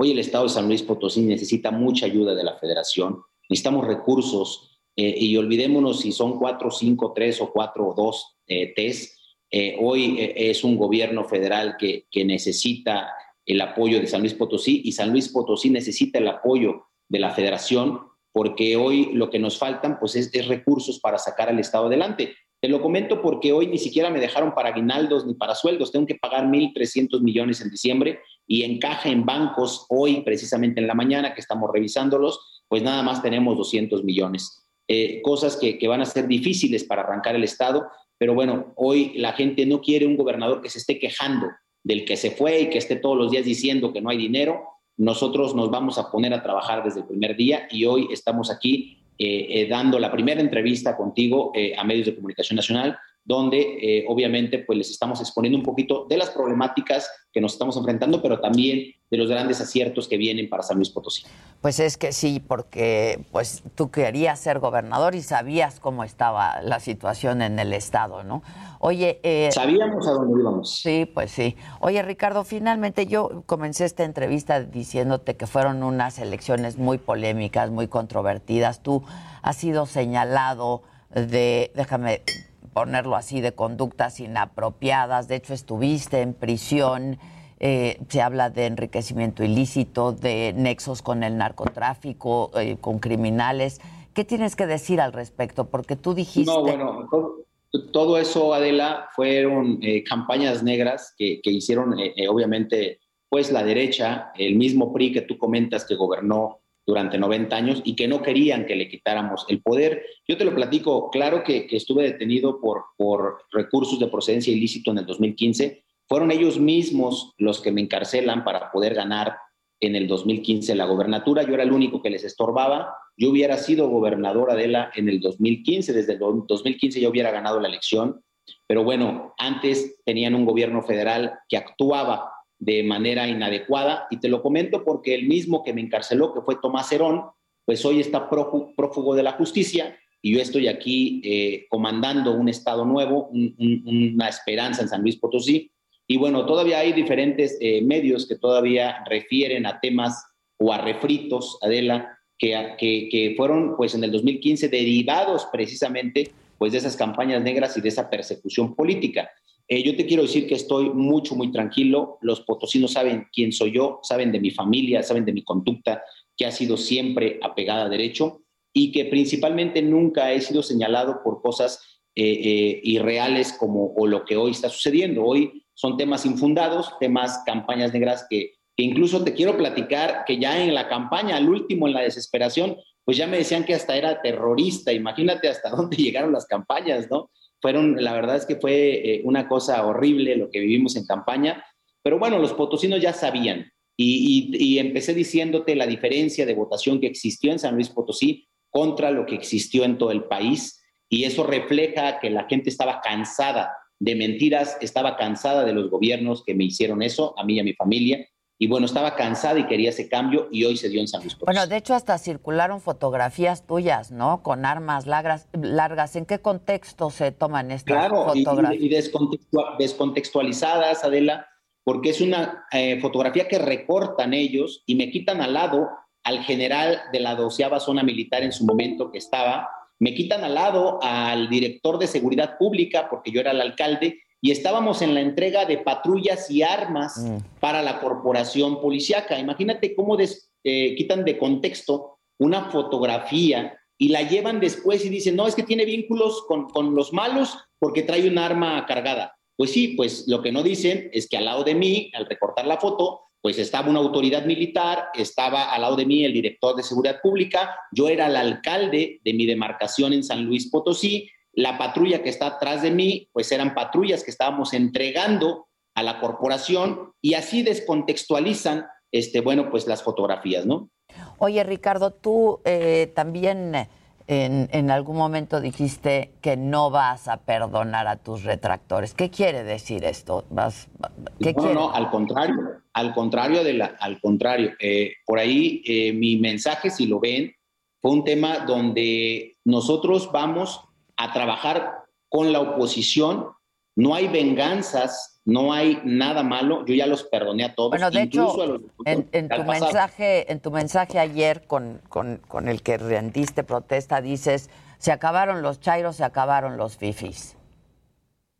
Hoy el Estado de San Luis Potosí necesita mucha ayuda de la federación, necesitamos recursos eh, y olvidémonos si son cuatro, cinco, tres o cuatro o dos eh, test. Eh, hoy es un gobierno federal que, que necesita el apoyo de San Luis Potosí y San Luis Potosí necesita el apoyo de la federación porque hoy lo que nos faltan pues es, es, recursos para sacar al Estado adelante. Te lo comento porque hoy ni siquiera me dejaron para aguinaldos ni para sueldos. Tengo que pagar 1.300 millones en diciembre y encaja en bancos hoy, precisamente en la mañana que estamos revisándolos, pues nada más tenemos 200 millones. Eh, cosas que van a ser difíciles para arrancar el Estado, pero bueno, hoy la gente no quiere un gobernador que se esté quejando del que se fue y que esté todos los días diciendo que no hay dinero. Nosotros nos vamos a poner a trabajar desde el primer día y hoy estamos aquí eh, eh, dando la primera entrevista contigo a medios de comunicación nacional donde eh, obviamente pues les estamos exponiendo un poquito de las problemáticas que nos estamos enfrentando, pero también de los grandes aciertos que vienen para San Luis Potosí. Pues es que sí, porque pues tú querías ser gobernador y sabías cómo estaba la situación en el estado, ¿no? Oye, eh, sabíamos a dónde íbamos. Sí, pues sí. Oye, Ricardo, finalmente yo comencé esta entrevista diciéndote que fueron unas elecciones muy polémicas, muy controvertidas. Tú has sido señalado de, déjame ponerlo así, de conductas inapropiadas. De hecho, estuviste en prisión. Eh, se habla de enriquecimiento ilícito, de nexos con el narcotráfico, eh, con criminales. ¿Qué tienes que decir al respecto? Porque tú dijiste... No, bueno, todo, eso, Adela, fueron eh, campañas negras que, que hicieron, obviamente, pues la derecha, el mismo PRI que tú comentas que gobernó durante 90 años y que no querían que le quitáramos el poder. Yo te lo platico, claro que, estuve detenido por, por recursos de procedencia ilícito en el 2015. Fueron ellos mismos los que me encarcelan para poder ganar en el 2015 la gobernatura. Yo era el único que les estorbaba. Yo hubiera sido gobernadora de la en el 2015. Desde el 2015 yo hubiera ganado la elección. Pero bueno, antes tenían un gobierno federal que actuaba de manera inadecuada. Y te lo comento porque el mismo que me encarceló, que fue Tomás Herón, pues hoy está prófugo de la justicia y yo estoy aquí eh, comandando un Estado nuevo, una esperanza en San Luis Potosí. Y bueno, todavía hay diferentes eh, medios que todavía refieren a temas o a refritos, Adela, que, que, fueron pues en el 2015 derivados precisamente pues de esas campañas negras y de esa persecución política. Eh, yo te quiero decir que estoy mucho, muy tranquilo. Los potosinos saben quién soy yo, saben de mi familia, saben de mi conducta, que ha sido siempre apegada a derecho y que principalmente nunca he sido señalado por cosas eh, irreales como o lo que hoy está sucediendo. Hoy son temas infundados, temas, campañas negras que, que incluso te quiero platicar que ya en la campaña, al último, en la desesperación, pues ya me decían que hasta era terrorista. Imagínate hasta (laughs) dónde llegaron las campañas, ¿no? fueron, la verdad es que fue eh, una cosa horrible lo que vivimos en campaña, pero bueno, los potosinos ya sabían y, empecé diciéndote la diferencia de votación que existió en San Luis Potosí contra lo que existió en todo el país y eso refleja que la gente estaba cansada de mentiras, estaba cansada de los gobiernos que me hicieron eso, a mí y a mi familia, y bueno, estaba cansada y quería ese cambio y hoy se dio en San Luis Potosí. Bueno, de hecho hasta circularon fotografías tuyas, ¿no? Con armas largas. largas. ¿En qué contexto se toman estas claro, fotografías? Y, y descontextualizadas, Adela, porque es una eh, fotografía que recortan ellos y me quitan al lado al general de la doceava zona militar en su momento que estaba, me quitan al lado al director de seguridad pública, porque yo era el alcalde, y estábamos en la entrega de patrullas y armas mm. para la corporación policiaca. Imagínate cómo eh, quitan de contexto una fotografía y la llevan después y dicen, no, es que tiene vínculos con, con los malos porque trae un arma cargada. Pues sí, pues lo que no dicen es que al lado de mí, al recortar la foto, pues estaba una autoridad militar, estaba al lado de mí el director de seguridad pública, yo era el alcalde de mi demarcación en San Luis Potosí, la patrulla que está atrás de mí, pues eran patrullas que estábamos entregando a la corporación y así descontextualizan, este, bueno, pues las fotografías, ¿no? Oye, Ricardo, tú eh, también en, algún momento dijiste que no vas a perdonar a tus retractores. ¿Qué quiere decir esto? ¿Vas, ¿qué no, no, al contrario, al contrario, de la, al contrario. Eh, por ahí eh, mi mensaje, si lo ven, fue un tema donde nosotros vamos a trabajar con la oposición. No hay venganzas no hay nada malo, yo ya los perdoné a todos. Bueno, de hecho, en, tu mensaje, en tu mensaje ayer con, con, el que rendiste protesta, dices, se acabaron los chairos, se acabaron los fifis.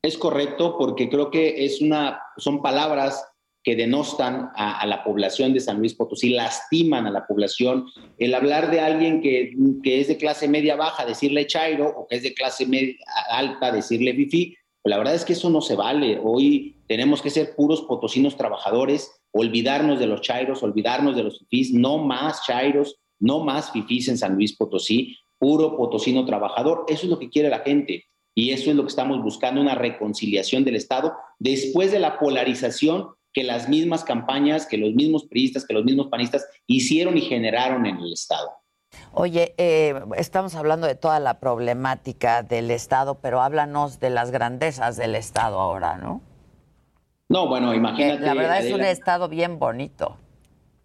Es correcto, porque creo que es una, son palabras que denostan a, la población de San Luis Potosí, lastiman a la población. El hablar de alguien que, que es de clase media baja, decirle chairo, o que es de clase media alta, decirle fifi, la verdad es que eso no se vale. Hoy tenemos que ser puros potosinos trabajadores, olvidarnos de los chairos, olvidarnos de los fifís, no más chairos, no más fifís en San Luis Potosí, puro potosino trabajador. Eso es lo que quiere la gente y eso es lo que estamos buscando, una reconciliación del Estado después de la polarización que las mismas campañas, que los mismos priistas, que los mismos panistas hicieron y generaron en el Estado. Oye, eh, estamos hablando de toda la problemática del Estado, pero háblanos de las grandezas del Estado ahora, ¿no? No, bueno, imagínate. la verdad es un Estado bien bonito.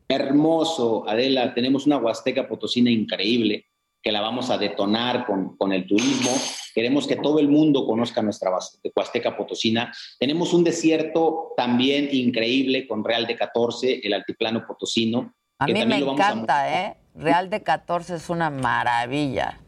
Hermoso, Adela. Tenemos una Huasteca Potosina increíble que la vamos a detonar con, con el turismo. Queremos que todo el mundo conozca nuestra Huasteca Potosina. Tenemos un desierto también increíble con Real de 14, el altiplano potosino. A mí me encanta, ¿eh? Real de 14 es una maravilla.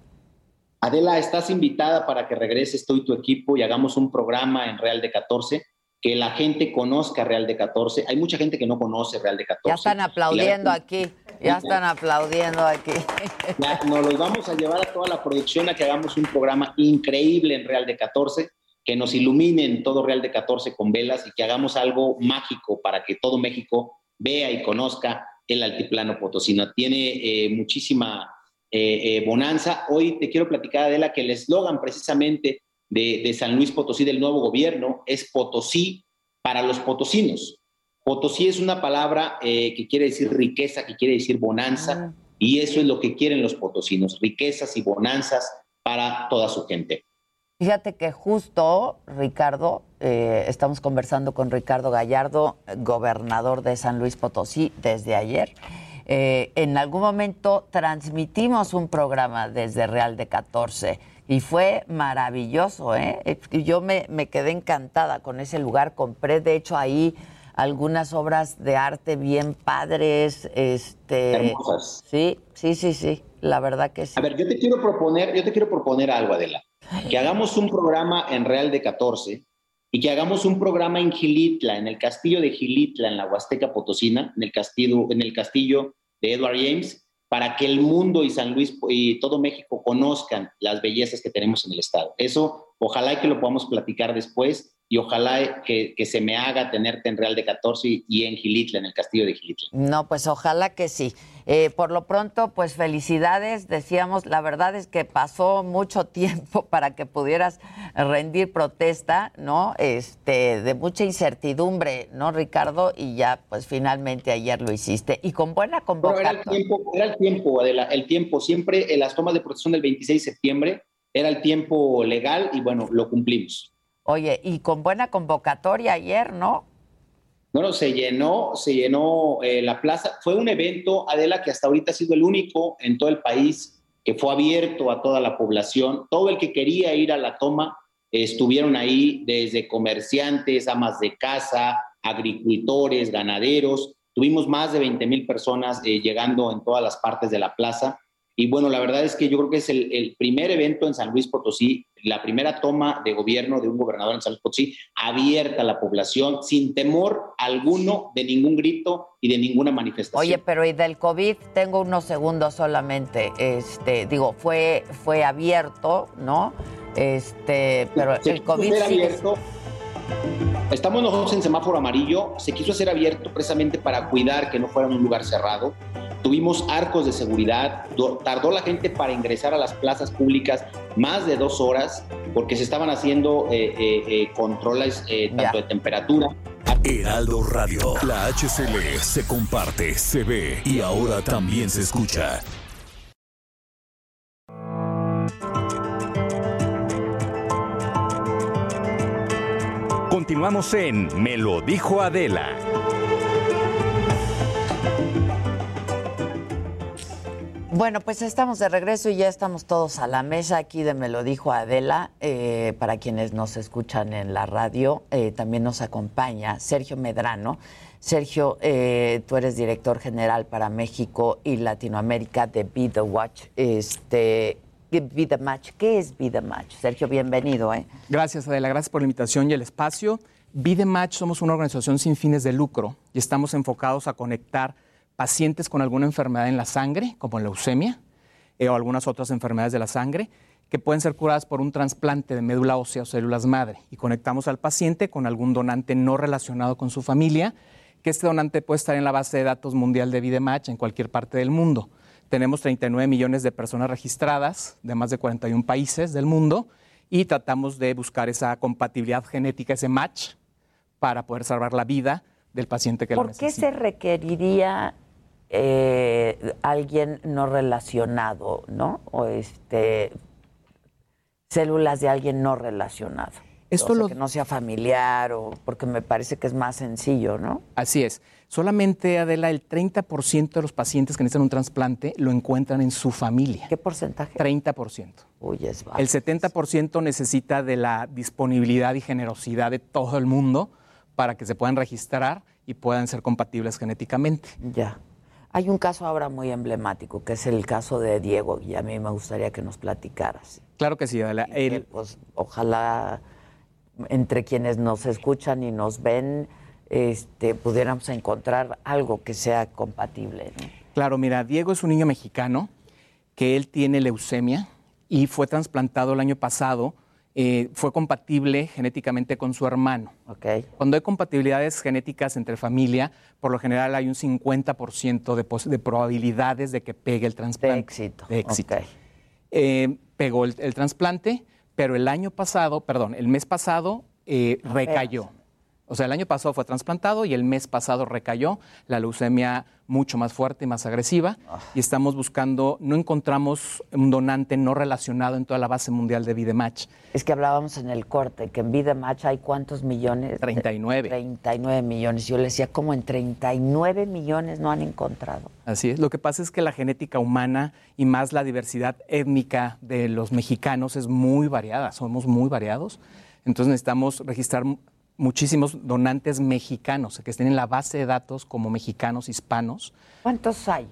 Adela, estás invitada para que regreses tú y tu equipo y hagamos un programa en Real de 14, que la gente conozca Real de 14. Hay mucha gente que no conoce Real de 14. Ya están aplaudiendo aquí, ya están aplaudiendo aquí. (laughs) Ya, nos los vamos a llevar a toda la producción a que hagamos un programa increíble en Real de 14, que nos iluminen todo Real de 14 con velas y que hagamos algo mágico para que todo México vea y conozca el altiplano potosino. Tiene eh, muchísima eh, eh, bonanza. Hoy te quiero platicar, Adela, que el eslogan precisamente de, San Luis Potosí del nuevo gobierno es Potosí para los potosinos. Potosí es una palabra que quiere decir riqueza, que quiere decir bonanza, ah. y eso es lo que quieren los potosinos, riquezas y bonanzas para toda su gente. Fíjate que justo, Ricardo, eh, estamos conversando con Ricardo Gallardo, gobernador de San Luis Potosí, desde ayer. Eh, en algún momento transmitimos un programa desde Real de 14 y fue maravilloso. ¿eh? Yo me, me quedé encantada con ese lugar. Compré, de hecho, ahí algunas obras de arte bien padres. Este, Hermosas. Sí, sí, sí, sí. La verdad que sí. A ver, yo te quiero proponer, yo te quiero proponer algo, Adela que hagamos un programa en Real de 14 y que hagamos un programa en Gilitla, en el castillo de Gilitla, en la Huasteca Potosina, en el castillo, en el castillo de Edward James, para que el mundo y San Luis y todo México conozcan las bellezas que tenemos en el estado. Eso ojalá que lo podamos platicar después y ojalá que, se me haga tenerte en Real de 14 y en Gilitla, en el castillo de Gilitla. No, pues ojalá que sí. Eh, por lo pronto, pues felicidades. Decíamos, la verdad es que pasó mucho (laughs) tiempo para que pudieras rendir protesta, ¿no? Este, de mucha incertidumbre, ¿no, Ricardo? Y ya, pues finalmente ayer lo hiciste. Y con buena convocatoria. Era el tiempo, era el tiempo, Adela, el tiempo. Siempre en las tomas de protección del 26 de septiembre era el tiempo legal y bueno, lo cumplimos. Oye, y con buena convocatoria ayer, ¿no? Bueno, se llenó, se llenó eh, la plaza. Fue un evento, Adela, que hasta ahorita ha sido el único en todo el país que fue abierto a toda la población. Todo el que quería ir a la toma estuvieron ahí, desde comerciantes, amas de casa, agricultores, ganaderos. Tuvimos más de 20 mil personas eh, llegando en todas las partes de la plaza. Y bueno, la verdad es que yo creo que es el, el, primer evento en San Luis Potosí, la primera toma de gobierno de un gobernador en San Luis Potosí, abierta a la población, sin temor alguno de ningún grito y de ninguna manifestación. Oye, pero y del COVID tengo unos segundos solamente. Este, digo, fue, fue abierto, ¿no? Este, pero Se el COVID sigue- abierto. Estamos nosotros en semáforo amarillo. Se quiso hacer abierto precisamente para cuidar que no fuera un lugar cerrado. Tuvimos arcos de seguridad. Tardó la gente para ingresar a las plazas públicas más de dos horas porque se estaban haciendo eh, eh, eh, controles eh, tanto de temperatura. Heraldo Radio. La HCL se comparte, se ve y ahora también se escucha. Continuamos en Me lo dijo Adela. Bueno, pues estamos de regreso y ya estamos todos a la mesa aquí de Me lo dijo Adela. Eh, para quienes nos escuchan en la radio, eh, también nos acompaña Sergio Medrano. Sergio, eh, tú eres director general para México y Latinoamérica de Be The Watch. Este, Be The Match. ¿Qué es Be The Match? Sergio, bienvenido. Gracias, Adela. Gracias por la invitación y el espacio. Be The Match somos una organización sin fines de lucro y estamos enfocados a conectar pacientes con alguna enfermedad en la sangre, como leucemia eh, o algunas otras enfermedades de la sangre, que pueden ser curadas por un trasplante de médula ósea o células madre. Y conectamos al paciente con algún donante no relacionado con su familia, que este donante puede estar en la base de datos mundial de Be The Match en cualquier parte del mundo. Tenemos 39 millones de personas registradas de más de 41 países del mundo y tratamos de buscar esa compatibilidad genética, ese match, para poder salvar la vida del paciente que lo ¿Por qué necesita. se requeriría eh, alguien no relacionado, ¿no? O este células de alguien no relacionado. Esto O sea, lo- que no sea familiar o porque me parece que es más sencillo, ¿no? Así es. Solamente, Adela, el 30% de los pacientes que necesitan un trasplante lo encuentran en su familia. ¿Qué porcentaje? 30%. Uy, es bajo. El 70% necesita de la disponibilidad y generosidad de todo el mundo para que se puedan registrar y puedan ser compatibles genéticamente. Ya. Hay un caso ahora muy emblemático, que es el caso de Diego, y a mí me gustaría que nos platicaras. Claro que sí, Adela. El- Pues ojalá entre quienes nos escuchan y nos ven, este, pudiéramos encontrar algo que sea compatible. ¿no? Claro, mira, Diego es un niño mexicano que él tiene leucemia y fue trasplantado el año pasado. Eh, fue compatible genéticamente con su hermano. Okay. Cuando hay compatibilidades genéticas entre familia, por lo general hay un 50% de, de probabilidades de que pegue el trasplante. De éxito. De éxito. Eh, pegó el, el trasplante, pero el año pasado, perdón, el mes pasado eh, recayó. O sea, el año pasado fue trasplantado y el mes pasado recayó la leucemia mucho más fuerte y más agresiva. Ah. Y estamos buscando, no encontramos un donante no relacionado en toda la base mundial de Vidematch. Es que hablábamos en el corte, que en Vida Match hay cuántos millones? 39. 39 millones. Yo le decía, como en 39 millones no han encontrado? Así es. Lo que pasa es que la genética humana y más la diversidad étnica de los mexicanos es muy variada. Somos muy variados. Entonces necesitamos registrar muchísimos donantes mexicanos que estén en la base de datos como mexicanos hispanos. ¿Cuántos hay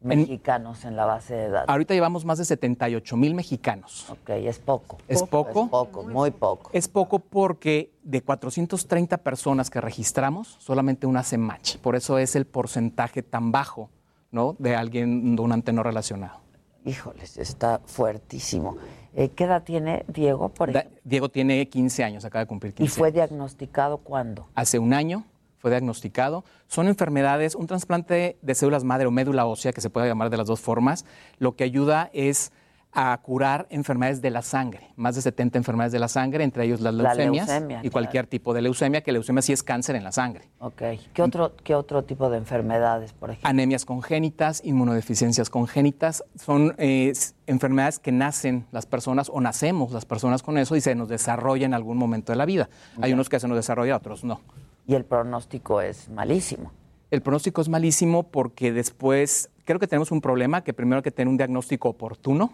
mexicanos en la base de datos? Ahorita llevamos más de 78 mil mexicanos. Ok, es poco. ¿Es poco? Es poco, muy poco. Es poco porque de 430 personas que registramos, solamente una hace match. Por eso es el porcentaje tan bajo ¿no? de alguien donante no relacionado. Híjoles, está fuertísimo. Eh, ¿Qué edad tiene Diego, por ejemplo? Diego tiene 15 años, acaba de cumplir 15 ¿Y fue diagnosticado cuándo? Hace un año fue diagnosticado. Son enfermedades, un trasplante de células madre o médula ósea, que se puede llamar de las dos formas, lo que ayuda es a curar enfermedades de la sangre, más de 70 enfermedades de la sangre, entre ellos las La leucemias leucemia, y cualquier tipo de leucemia, que leucemia sí es cáncer en la sangre. Ok. ¿Qué otro, ¿Qué otro tipo de enfermedades, por ejemplo? Anemias congénitas, inmunodeficiencias congénitas, son eh, enfermedades que nacen las personas o nacemos las personas con eso y se nos desarrolla en algún momento de la vida. Hay unos que se nos desarrolla, otros no. Y el pronóstico es malísimo. El pronóstico es malísimo porque después creo que tenemos un problema que primero hay que tener un diagnóstico oportuno,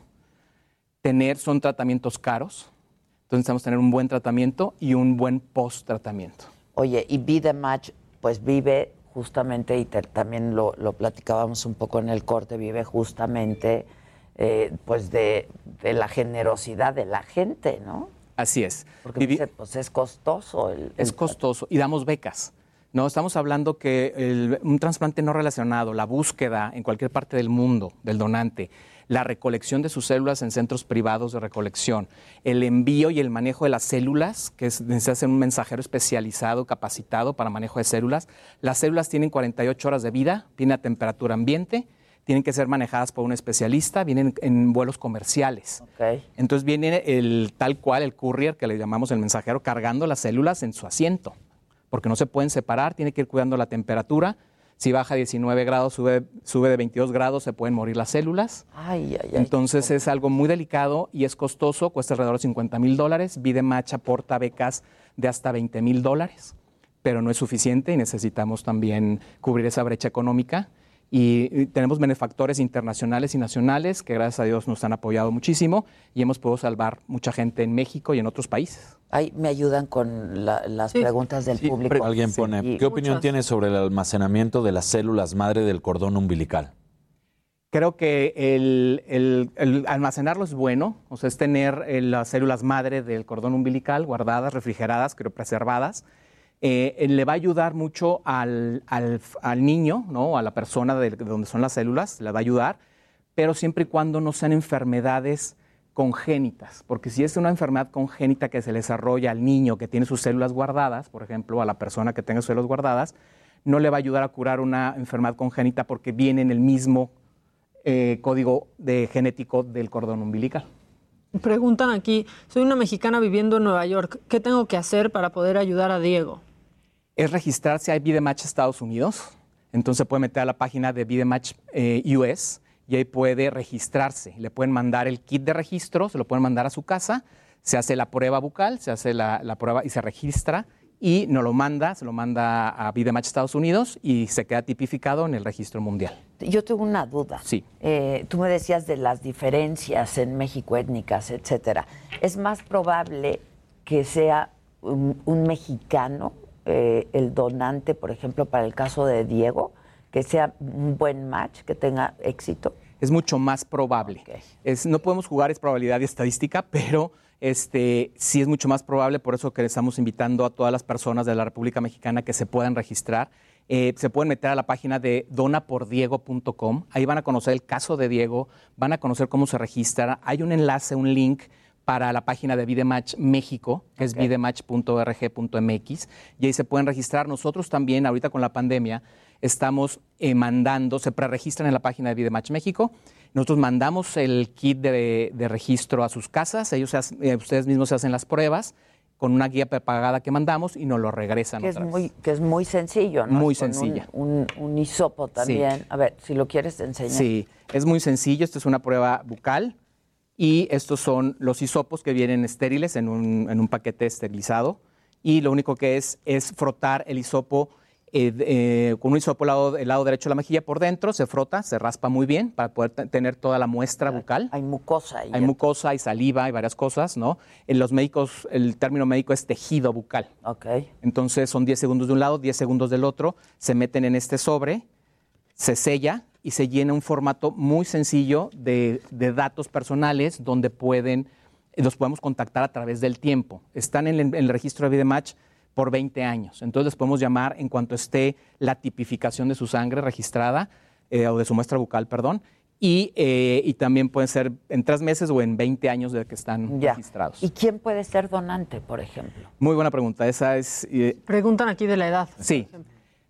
tener son tratamientos caros, entonces necesitamos tener un buen tratamiento y un buen post tratamiento. Oye, y Be the Match, pues vive justamente, y también lo, lo, platicábamos un poco en el corte, vive justamente eh, pues de, de, la generosidad de la gente, ¿no? Así es. Porque pues es costoso. El, es costoso y damos becas. No, estamos hablando que el, un trasplante no relacionado, la búsqueda en cualquier parte del mundo del donante, la recolección de sus células en centros privados de recolección, el envío y el manejo de las células, que es, necesita ser un mensajero especializado, capacitado para manejo de células. Las células tienen 48 horas de vida, tienen a temperatura ambiente, tienen que ser manejadas por un especialista, vienen en vuelos comerciales. Okay. Entonces viene el tal cual, el courier, que le llamamos el mensajero, cargando las células en su asiento porque no se pueden separar, tiene que ir cuidando la temperatura. Si baja a 19 grados, sube, sube de 22 grados, se pueden morir las células. Ay, ay, ay. Entonces es algo muy delicado y es costoso, cuesta alrededor de 50 mil dólares. Vidematch aporta becas de hasta 20 mil dólares, pero no es suficiente y necesitamos también cubrir esa brecha económica. Y tenemos benefactores internacionales y nacionales que gracias a Dios nos han apoyado muchísimo y hemos podido salvar mucha gente en México y en otros países. Ahí me ayudan con la, las sí. preguntas del sí, público. Alguien pone, ¿qué opinión Muchas. tiene sobre el almacenamiento de las células madre del cordón umbilical? Creo que el, el, el almacenarlo es bueno, o sea, es tener eh, las células madre del cordón umbilical guardadas, refrigeradas, pero preservadas. Eh, le va a ayudar mucho al, niño, ¿no? a la persona de, de, donde son las células, le va a ayudar, pero siempre y cuando no sean enfermedades congénitas, porque si es una enfermedad congénita que se desarrolla al niño que tiene sus células guardadas, por ejemplo, a la persona que tenga sus células guardadas, no le va a ayudar a curar una enfermedad congénita porque viene en el mismo eh, código de genético del cordón umbilical. Preguntan aquí, soy una mexicana viviendo en Nueva York, ¿qué tengo que hacer para poder ayudar a Diego? Es registrarse a Vidematch Estados Unidos, entonces puede meter a la página de Vidematch eh, US y ahí puede registrarse. Le pueden mandar el kit de registro, se lo pueden mandar a su casa, se hace la prueba bucal, se hace la, la prueba y se registra y nos lo manda, se lo manda a Vidematch Estados Unidos y se queda tipificado en el registro mundial. Yo tengo una duda. Sí. Eh, tú me decías de las diferencias en México étnicas, etcétera. ¿Es más probable que sea un, un mexicano eh, el donante, por ejemplo, para el caso de Diego? que sea un buen match, que tenga éxito? Es mucho más probable. Okay. Es, no podemos jugar es probabilidad y estadística, pero este, sí es mucho más probable, por eso que estamos invitando a todas las personas de la República Mexicana que se puedan registrar. Eh, se pueden meter a la página de donapordiego.com, ahí van a conocer el caso de Diego, van a conocer cómo se registra. Hay un enlace, un link para la página de Vidematch México, que okay. es vidematch.org.mx, y ahí se pueden registrar. Nosotros también, ahorita con la pandemia, estamos eh, mandando, se preregistran en la página de Vidematch México. Nosotros mandamos el kit de, de registro a sus casas, ellos se, eh, ustedes mismos se hacen las pruebas con una guía prepagada que mandamos y nos lo regresan. Que, otra es, muy, que es muy sencillo, ¿no? Muy con sencilla. Un, un, un, hisopo también. Sí. A ver, si lo quieres enseñar. Sí, es muy sencillo. Esto es una prueba bucal y estos son los hisopos que vienen estériles en un, en un paquete esterilizado. Y lo único que es es frotar el hisopo eh, eh, con un hisopo lado, el lado, derecho de la mejilla por dentro, se frota, se raspa muy bien para poder tener toda la muestra bucal. Hay mucosa. Ahí hay mucosa, hay saliva, hay varias cosas, ¿no? En los médicos, el término médico es tejido bucal. Ok. Entonces son 10 segundos de un lado, 10 segundos del otro, se meten en este sobre, se sella y se llena un formato muy sencillo de, de datos personales donde pueden, los podemos contactar a través del tiempo. Están en el, en el registro de Vidematch por 20 años. Entonces les podemos llamar en cuanto esté la tipificación de su sangre registrada, eh, o de su muestra bucal, perdón, y, eh, y, también pueden ser en tres meses o en 20 años de que están ya. registrados. ¿Y quién puede ser donante, por ejemplo? Muy buena pregunta. Esa es. Eh, Preguntan aquí de la edad. Sí.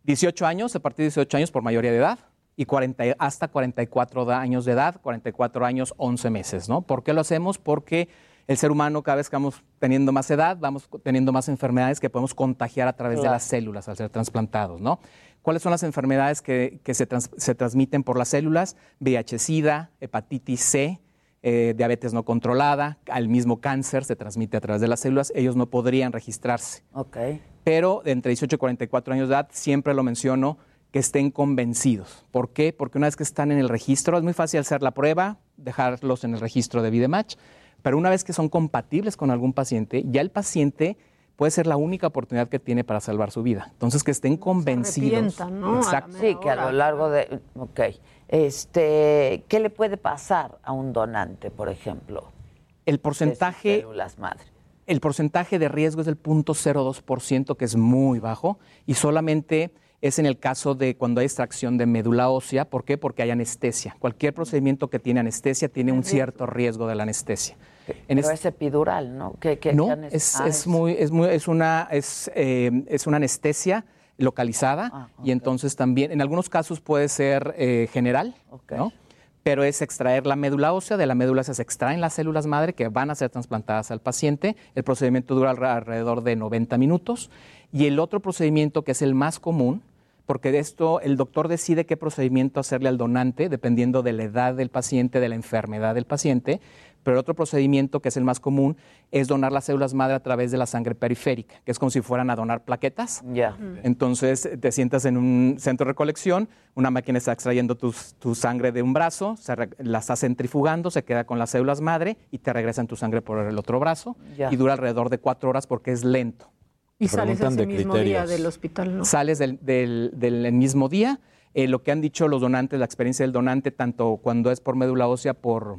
18 años, a partir de 18 años por mayoría de edad y 40, hasta 44 años de edad, 44 años, 11 meses, ¿no? ¿Por qué lo hacemos? Porque el ser humano cada vez que vamos teniendo más edad, vamos teniendo más enfermedades que podemos contagiar a través claro. de las células al ser trasplantados, ¿no? ¿Cuáles son las enfermedades que, que se, trans, se, transmiten por las células? VIH-Sida, hepatitis C, eh, diabetes no controlada, al mismo cáncer se transmite a través de las células, ellos no podrían registrarse. Okay. Pero entre 18 y 44 años de edad, siempre lo menciono, que estén convencidos. ¿Por qué? Porque una vez que están en el registro, es muy fácil hacer la prueba, dejarlos en el registro de Vidematch, pero una vez que son compatibles con algún paciente, ya el paciente puede ser la única oportunidad que tiene para salvar su vida. Entonces, que estén convencidos. ¿no? Exacto. Sí, que a lo largo de... Ok. Este, ¿Qué le puede pasar a un donante, por ejemplo? El porcentaje... De células madre. El porcentaje de riesgo es del 0.02%, que es muy bajo, y solamente es en el caso de cuando hay extracción de médula ósea. ¿Por qué? Porque hay anestesia. Cualquier procedimiento que tiene anestesia tiene un cierto riesgo de la anestesia. En Pero es epidural, ¿no? ¿Qué, qué, no, qué es, ah, es muy, es muy, es una, es, eh, es una anestesia localizada Ah, y entonces también, en algunos casos puede ser eh, general, ¿no? Pero es extraer la médula ósea, de la médula ósea se extraen las células madre que van a ser trasplantadas al paciente. El procedimiento dura alre- alrededor de 90 minutos. Y el otro procedimiento, que es el más común, porque de esto el doctor decide qué procedimiento hacerle al donante, dependiendo de la edad del paciente, de la enfermedad del paciente. Pero el otro procedimiento, que es el más común, es donar las células madre a través de la sangre periférica, que es como si fueran a donar plaquetas. Ya. Entonces te sientas en un centro de recolección, una máquina está extrayendo tu sangre de un brazo, se re- la está centrifugando, se queda con las células madre y te regresan tu sangre por el otro brazo. Ya. Y dura alrededor de cuatro horas porque es lento. Y sales ese mismo día del hospital, ¿no? Sales del, del- del mismo día. Eh, lo que han dicho los donantes, la experiencia del donante, tanto cuando es por médula ósea por,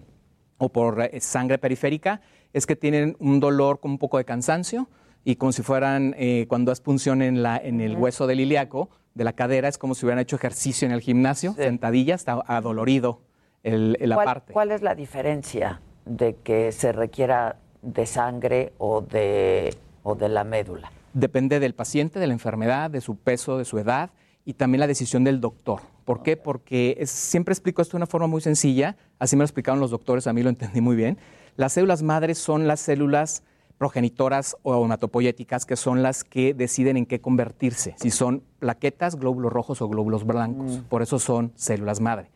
o por eh, sangre periférica, es que tienen un dolor con un poco de cansancio y como si fueran, eh, cuando es punción en, la, en el hueso del ilíaco, de la cadera, es como si hubieran hecho ejercicio en el gimnasio, sentadillas, está adolorido el, la ¿Cuál, parte. cuál es la diferencia de que se requiera de sangre o de, o de la médula? Depende del paciente, de la enfermedad, de su peso, de su edad y también la decisión del doctor. ¿Por qué? Porque es- siempre explico esto de una forma muy sencilla, así me lo explicaron los doctores, a mí lo entendí muy bien. Las células madres son las células progenitoras o hematopoyéticas, que son las que deciden en qué convertirse, si son plaquetas, glóbulos rojos o glóbulos blancos. Por eso son células madre.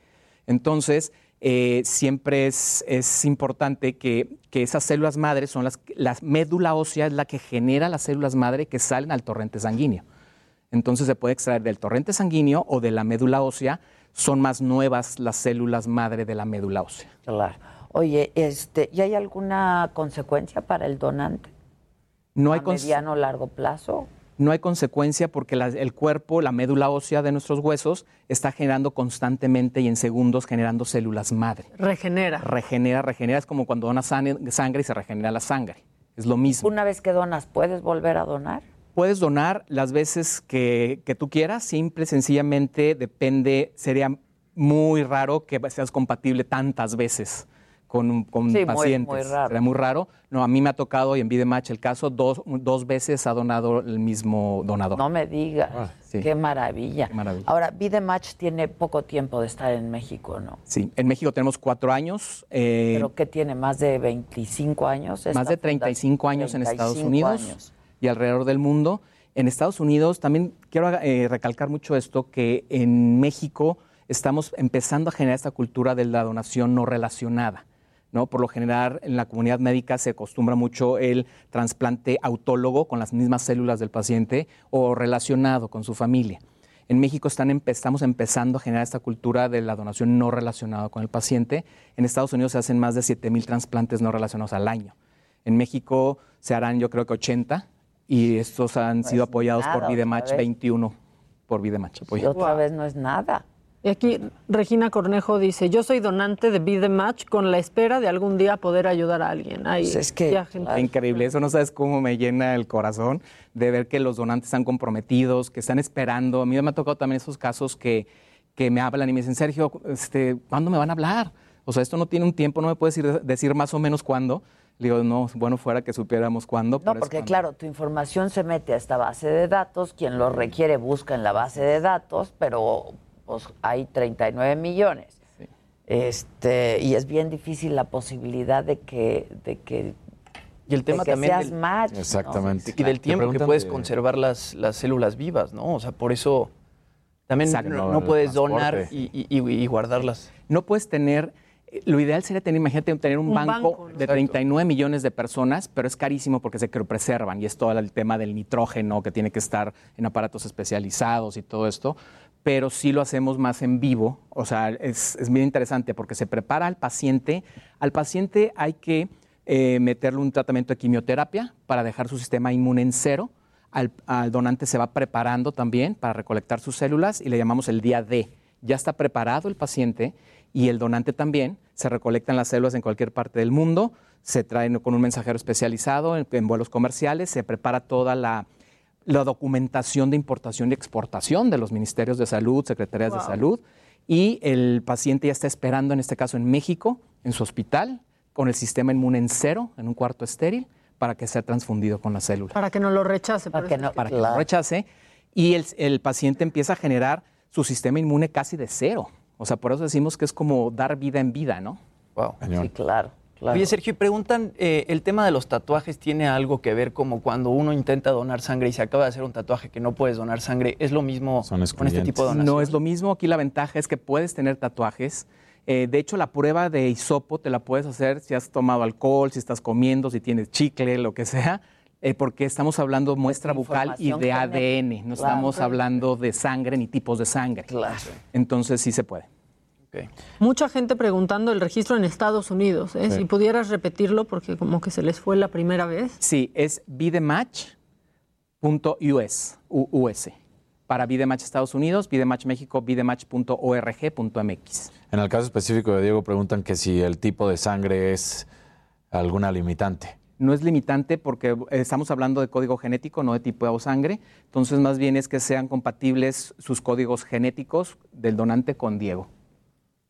Entonces, eh, siempre es, es importante que, que esas células madres son las, la médula ósea es la que genera las células madre que salen al torrente sanguíneo. Entonces se puede extraer del torrente sanguíneo o de la médula ósea. Son más nuevas las células madre de la médula ósea. Claro. Oye, este, ¿y hay alguna consecuencia para el donante? No hay, ¿A mediano o largo plazo? No hay consecuencia porque la- el cuerpo, la médula ósea de nuestros huesos, está generando constantemente y en segundos generando células madre. Regenera. Regenera, regenera. Es como cuando donas san- sangre y se regenera la sangre. Es lo mismo. Una vez que donas, ¿puedes volver a donar? Puedes donar las veces que, que tú quieras, simple, sencillamente depende, sería muy raro que seas compatible tantas veces con, un- con Sí, muy- pacientes. muy raro. Sería muy raro. No, a mí me ha tocado y en Vidematch el caso, dos, dos veces ha donado el mismo donador. No me digas. sí. Qué maravilla. Qué maravilla. Ahora, Vidematch tiene poco tiempo de estar en México, ¿no? Sí, en México tenemos cuatro años. eh, ¿Pero qué tiene? ¿Más de 25 años? más de 35 años en Estados 35 Unidos años. y alrededor del mundo. En Estados Unidos también quiero eh, recalcar mucho esto, que en México estamos empezando a generar esta cultura de la donación no relacionada. ¿No? Por lo general, en la comunidad médica se acostumbra mucho el trasplante autólogo con las mismas células del paciente o relacionado con su familia. En México están empe- estamos empezando a generar esta cultura de la donación no relacionada con el paciente. En Estados Unidos se hacen más de 7 mil trasplantes no relacionados al año. En México se harán yo creo que 80 y estos han sido apoyados nada, por Vidematch, otra vez. 21 por Vidematch. Y apoyados. otra vez no es nada. Y aquí Regina Cornejo dice, yo soy donante de Be The Match con la espera de algún día poder ayudar a alguien. Ay, Pues es que ya, gente. increíble, eso no sabes cómo me llena el corazón de ver que los donantes están comprometidos, que están esperando. A mí me ha tocado también esos casos que, que me hablan y me dicen, Sergio, este, ¿cuándo me van a hablar? O sea, esto no tiene un tiempo, no me puedes decir, decir más o menos cuándo. Le digo, no, bueno fuera que supiéramos cuándo. No, porque cuando. claro, tu información se mete a esta base de datos, quien lo requiere busca en la base de datos, pero pues, hay 39 millones. Este, y es bien difícil la posibilidad de que, de que, Y el tema de que también seas del- match, ¿no? Y del tiempo que puedes de- conservar las, las células vivas, ¿no? O sea, por eso también Exacto. no, puedes donar y, y- y- y guardarlas. No puedes tener, eh, lo ideal sería tener, imagínate, tener un, Un banco, banco, ¿no? de Exacto. 39 millones de personas, pero es carísimo porque se preservan y es todo el tema del nitrógeno que tiene que estar en aparatos especializados y todo esto. Pero sí lo hacemos más en vivo, o sea, es, es bien interesante porque se prepara al paciente. Al paciente hay que eh, meterle un tratamiento de quimioterapia para dejar su sistema inmune en cero. Al, al donante se va preparando también para recolectar sus células y le llamamos el día D. Ya está preparado el paciente y el donante también. Se recolectan las células en cualquier parte del mundo, se traen con un mensajero especializado en, en vuelos comerciales, se prepara toda la, la documentación de importación y exportación de los ministerios de salud, secretarías de salud, y el paciente ya está esperando, en este caso en México, en su hospital, con el sistema inmune en cero, en un cuarto estéril, para que sea transfundido con la célula. Para que no lo rechace. por eso es para que no rechace. Y el, el paciente empieza a generar su sistema inmune casi de cero. O sea, por eso decimos que es como dar vida en vida, ¿no? Wow. Sí, claro. Claro. Oye, Sergio, y preguntan, eh, ¿el tema de los tatuajes tiene algo que ver como cuando uno intenta donar sangre y se acaba de hacer un tatuaje que no puedes donar sangre? ¿Es lo mismo con este tipo de donación? No es lo mismo. Aquí la ventaja es que puedes tener tatuajes. Eh, de hecho, la prueba de hisopo te la puedes hacer si has tomado alcohol, si estás comiendo, si tienes chicle, lo que sea, eh, porque estamos hablando muestra bucal y de. ADN. No Claro. estamos hablando de sangre ni tipos de sangre. Entonces sí se puede. Mucha gente preguntando el registro en Estados Unidos. ¿eh? Sí. Si pudieras repetirlo, porque como que se les fue la primera vez. Sí, es bidematch.us, U- US. Para Bidematch Estados Unidos, Bidematch México, bidematch.org.mx. En el caso específico de Diego preguntan que si el tipo de sangre es alguna limitante. No es limitante porque estamos hablando de código genético, no de tipo de sangre. Entonces, más bien es que sean compatibles sus códigos genéticos del donante con Diego.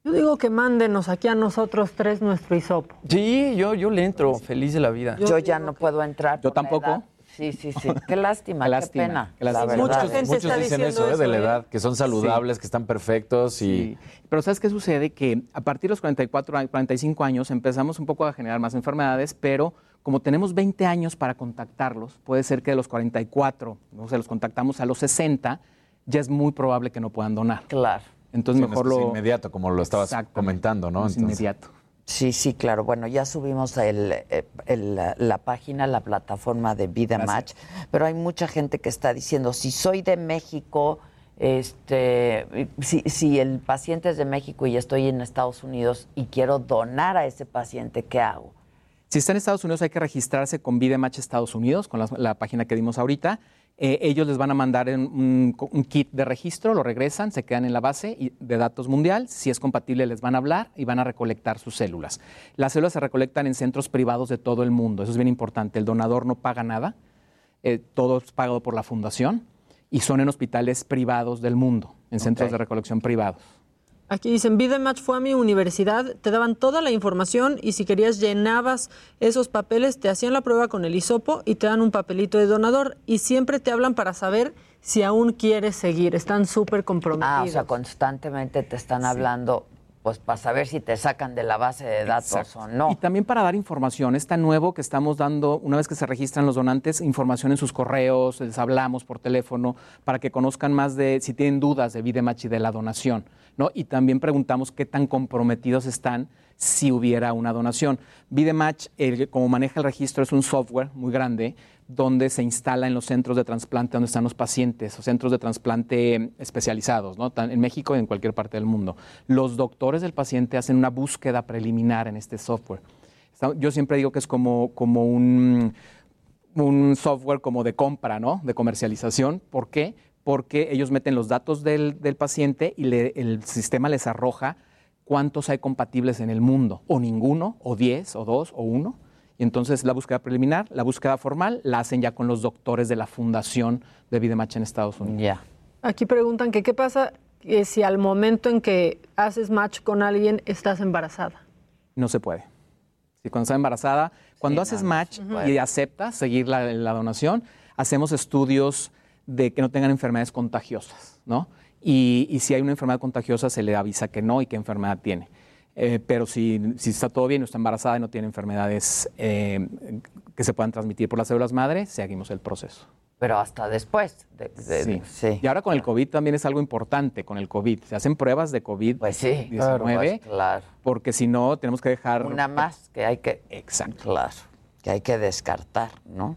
Yo digo que mándenos aquí a nosotros tres nuestro hisopo. Sí, yo, yo le entro, feliz de la vida. Yo, ya no puedo entrar. Yo tampoco. Sí, sí, sí. Qué lástima, (laughs) Qué qué, lástima, pena. qué la lástima. verdad. Muchos, muchos dicen eso, ¿eh? de la edad, que son saludables, que están perfectos y... Pero ¿sabes qué sucede? Que a partir de los 44, a- 45 años empezamos un poco a generar más enfermedades, pero como tenemos 20 años para contactarlos, puede ser que de los 44, no sé, los contactamos a los 60, ya es muy probable que no puedan donar. Claro. Entonces Sí, mejor es lo... inmediato, como lo estabas comentando, ¿no? Es inmediato. Sí, sí, claro. Bueno, ya subimos el, eh, el, la, la página, la plataforma de Vida Match, pero hay mucha gente que está diciendo, si soy de México, este, si, si el paciente es de México y estoy en Estados Unidos y quiero donar a ese paciente, ¿qué hago? Si está en Estados Unidos hay que registrarse con Vidematch Estados Unidos, con la, la página que dimos ahorita. Eh, ellos les van a mandar un, kit de registro, lo regresan, se quedan en la base de datos mundial. Si es compatible les van a hablar y van a recolectar sus células. Las células se recolectan en centros privados de todo el mundo. Eso es bien importante. El donador no paga nada. eh, todo es pagado por la fundación y son en hospitales privados del mundo, en centros de recolección privados. Aquí dicen, Vidematch fue a mi universidad, te daban toda la información y si querías llenabas esos papeles, te hacían la prueba con el hisopo y te dan un papelito de donador y siempre te hablan para saber si aún quieres seguir. Están súper comprometidos. Ah, o sea, constantemente te están hablando, pues para saber si te sacan de la base de datos Exacto. o no. Y también para dar información, es tan nuevo que estamos dando, una vez que se registran los donantes, información en sus correos, les hablamos por teléfono, para que conozcan más de, si tienen dudas de Vidematch y de la donación, ¿no? Y también preguntamos qué tan comprometidos están si hubiera una donación. Vidematch, como maneja el registro, es un software muy grande donde se instala en los centros de trasplante donde están los pacientes, o centros de trasplante especializados, ¿no? En México y en cualquier parte del mundo. Los doctores del paciente hacen una búsqueda preliminar en este software. Yo siempre digo que es como, como un, un software como de compra, ¿no? De comercialización. ¿Por qué? Porque ellos meten los datos del, del paciente y el sistema les arroja cuántos hay compatibles en el mundo, o ninguno, o 10, o 2, o 1. Y entonces la búsqueda preliminar, la búsqueda formal, la hacen ya con los doctores de la fundación de Vidematch en Estados Unidos. Ya. Aquí preguntan que qué pasa eh, si al momento en que haces match con alguien estás embarazada. No se puede. Si cuando está embarazada, cuando Sí, haces no, no match puede. y aceptas seguir la, la donación, hacemos estudios de que no tengan enfermedades contagiosas, ¿no? Y, y si hay una enfermedad contagiosa, se le avisa que no y qué enfermedad tiene. Eh, pero si, si está todo bien, no está embarazada y no tiene enfermedades eh, que se puedan transmitir por las células madre, seguimos el proceso. Pero hasta después. de- de- Sí. sí. Y ahora con el COVID también es algo importante, con el COVID. Se hacen pruebas de COVID-19, Pues sí, claro, pues, claro. porque si no, tenemos que dejar... Una más que hay que. Exacto. Claro, que hay que descartar, ¿no?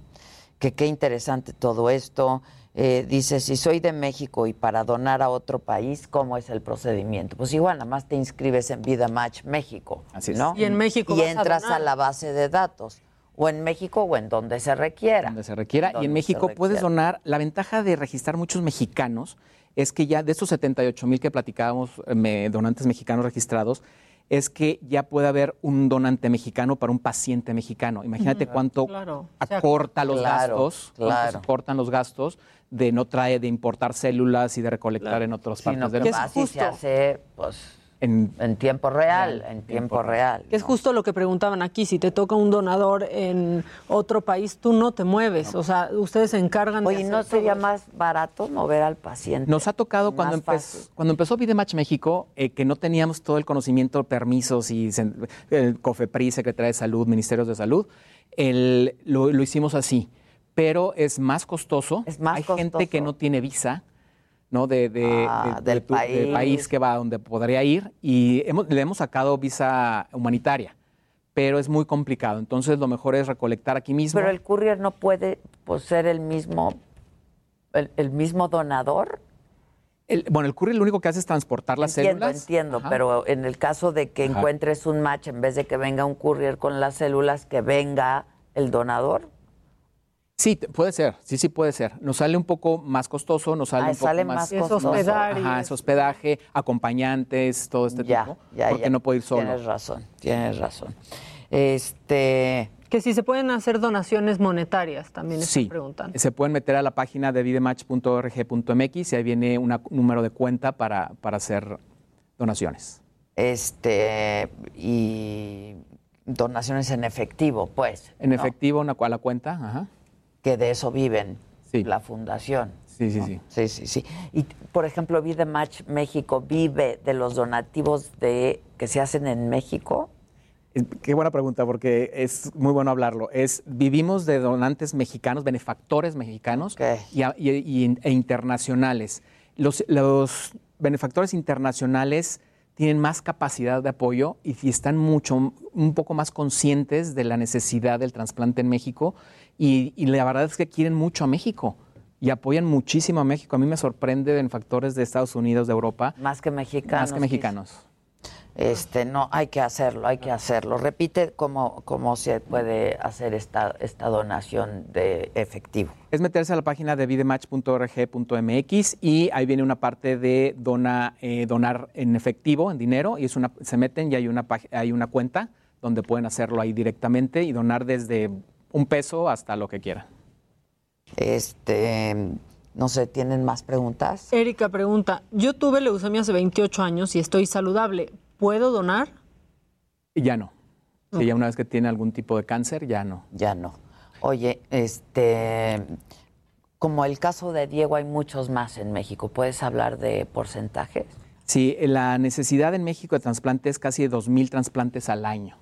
Que qué interesante todo esto. Eh, dice, si soy de México y para donar a otro país, ¿cómo es el procedimiento? Pues igual, nada más te inscribes en Vida Match México, Así es. ¿no? Y en México Y vas entras a, donar. la base de datos, o en México o en donde se requiera. Donde se requiera. Y en México puedes donar. La ventaja de registrar muchos mexicanos es que ya de estos 78 mil que platicábamos, eh, me- donantes mexicanos registrados, es que ya puede haber un donante mexicano para un paciente mexicano. Imagínate cuánto Claro. O sea, acorta los Claro, gastos, claro. se cortan los gastos de no trae de importar células y de recolectar en otras Sino partes que del mundo. vas y se hace, pues, en, tiempo real, en tiempo real. Que es justo lo que preguntaban aquí, si te toca un donador en otro país, tú no te mueves, o sea, ustedes se encargan de Oye, ¿no sería todo más barato mover al paciente? Nos ha tocado cuando, empe- fácil. cuando empezó Vidematch México, eh, que no teníamos todo el conocimiento, permisos y el COFEPRI, Secretaría de Salud, Ministerios de Salud, el- lo, lo hicimos así. Pero es más costoso. más Hay gente que no tiene visa. ¿no? De, de- Ah, de- del tu- país. país que va a donde podría ir y hemos- le hemos sacado visa humanitaria, pero es muy complicado. Entonces lo mejor es recolectar aquí mismo. Pero el courier no puede pues, ser el mismo, el, el mismo donador. El- bueno, el courier lo único que hace es transportar las entiendo, células. entiendo, Ajá. pero en el caso de que Ajá. encuentres un match, en vez de que venga un courier con las células, que venga el donador. Sí, puede ser, sí, sí puede ser. Nos sale un poco más costoso, nos sale Ah, un poco sale más, más Es costoso. hospedaje. Ajá, es hospedaje, acompañantes, todo este Ya, tipo, ya, porque ya. no puede ir solo. Tienes razón, tienes razón. Este, Que si se pueden hacer donaciones monetarias, también están Sí, preguntando. se pueden meter a la página de vidematch.org.mx y ahí viene un número de cuenta para, para hacer donaciones. este, y donaciones en efectivo, pues. En ¿no? efectivo, una, a la cuenta, ajá. Que de eso viven la fundación. Sí, sí, ¿no? sí. Sí, sí, sí. Y, por ejemplo, Vida Match México vive de los donativos de que se hacen en México. Qué buena pregunta, porque es muy bueno hablarlo. Es, vivimos de donantes mexicanos, benefactores mexicanos y- y- e internacionales. Los, los benefactores internacionales tienen más capacidad de apoyo y, y están mucho, un poco más conscientes de la necesidad del trasplante en México y, y la verdad es que quieren mucho a México y apoyan muchísimo a México. A mí me sorprende benefactores de Estados Unidos, de Europa. Más que mexicanos. Más que mexicanos. Este, no, hay que hacerlo, hay que hacerlo. Repite cómo, cómo se puede hacer esta, esta donación de efectivo. Es meterse a la página de vidematch.org.mx y ahí viene una parte de dona, eh, donar en efectivo, en dinero, y es una, se meten y hay una, hay una cuenta donde pueden hacerlo ahí directamente y donar desde un peso hasta lo que quieran. Este, no sé, ¿tienen más preguntas? Erika pregunta, yo tuve leucemia hace 28 años y estoy saludable, ¿puedo donar? Y ya no. Si ya una vez que tiene algún tipo de cáncer, ya no. Ya no. Oye, este, como el caso de Diego, hay muchos más en México. ¿Puedes hablar de porcentajes? Sí, la necesidad en México de trasplante es casi de 2.000 trasplantes al año.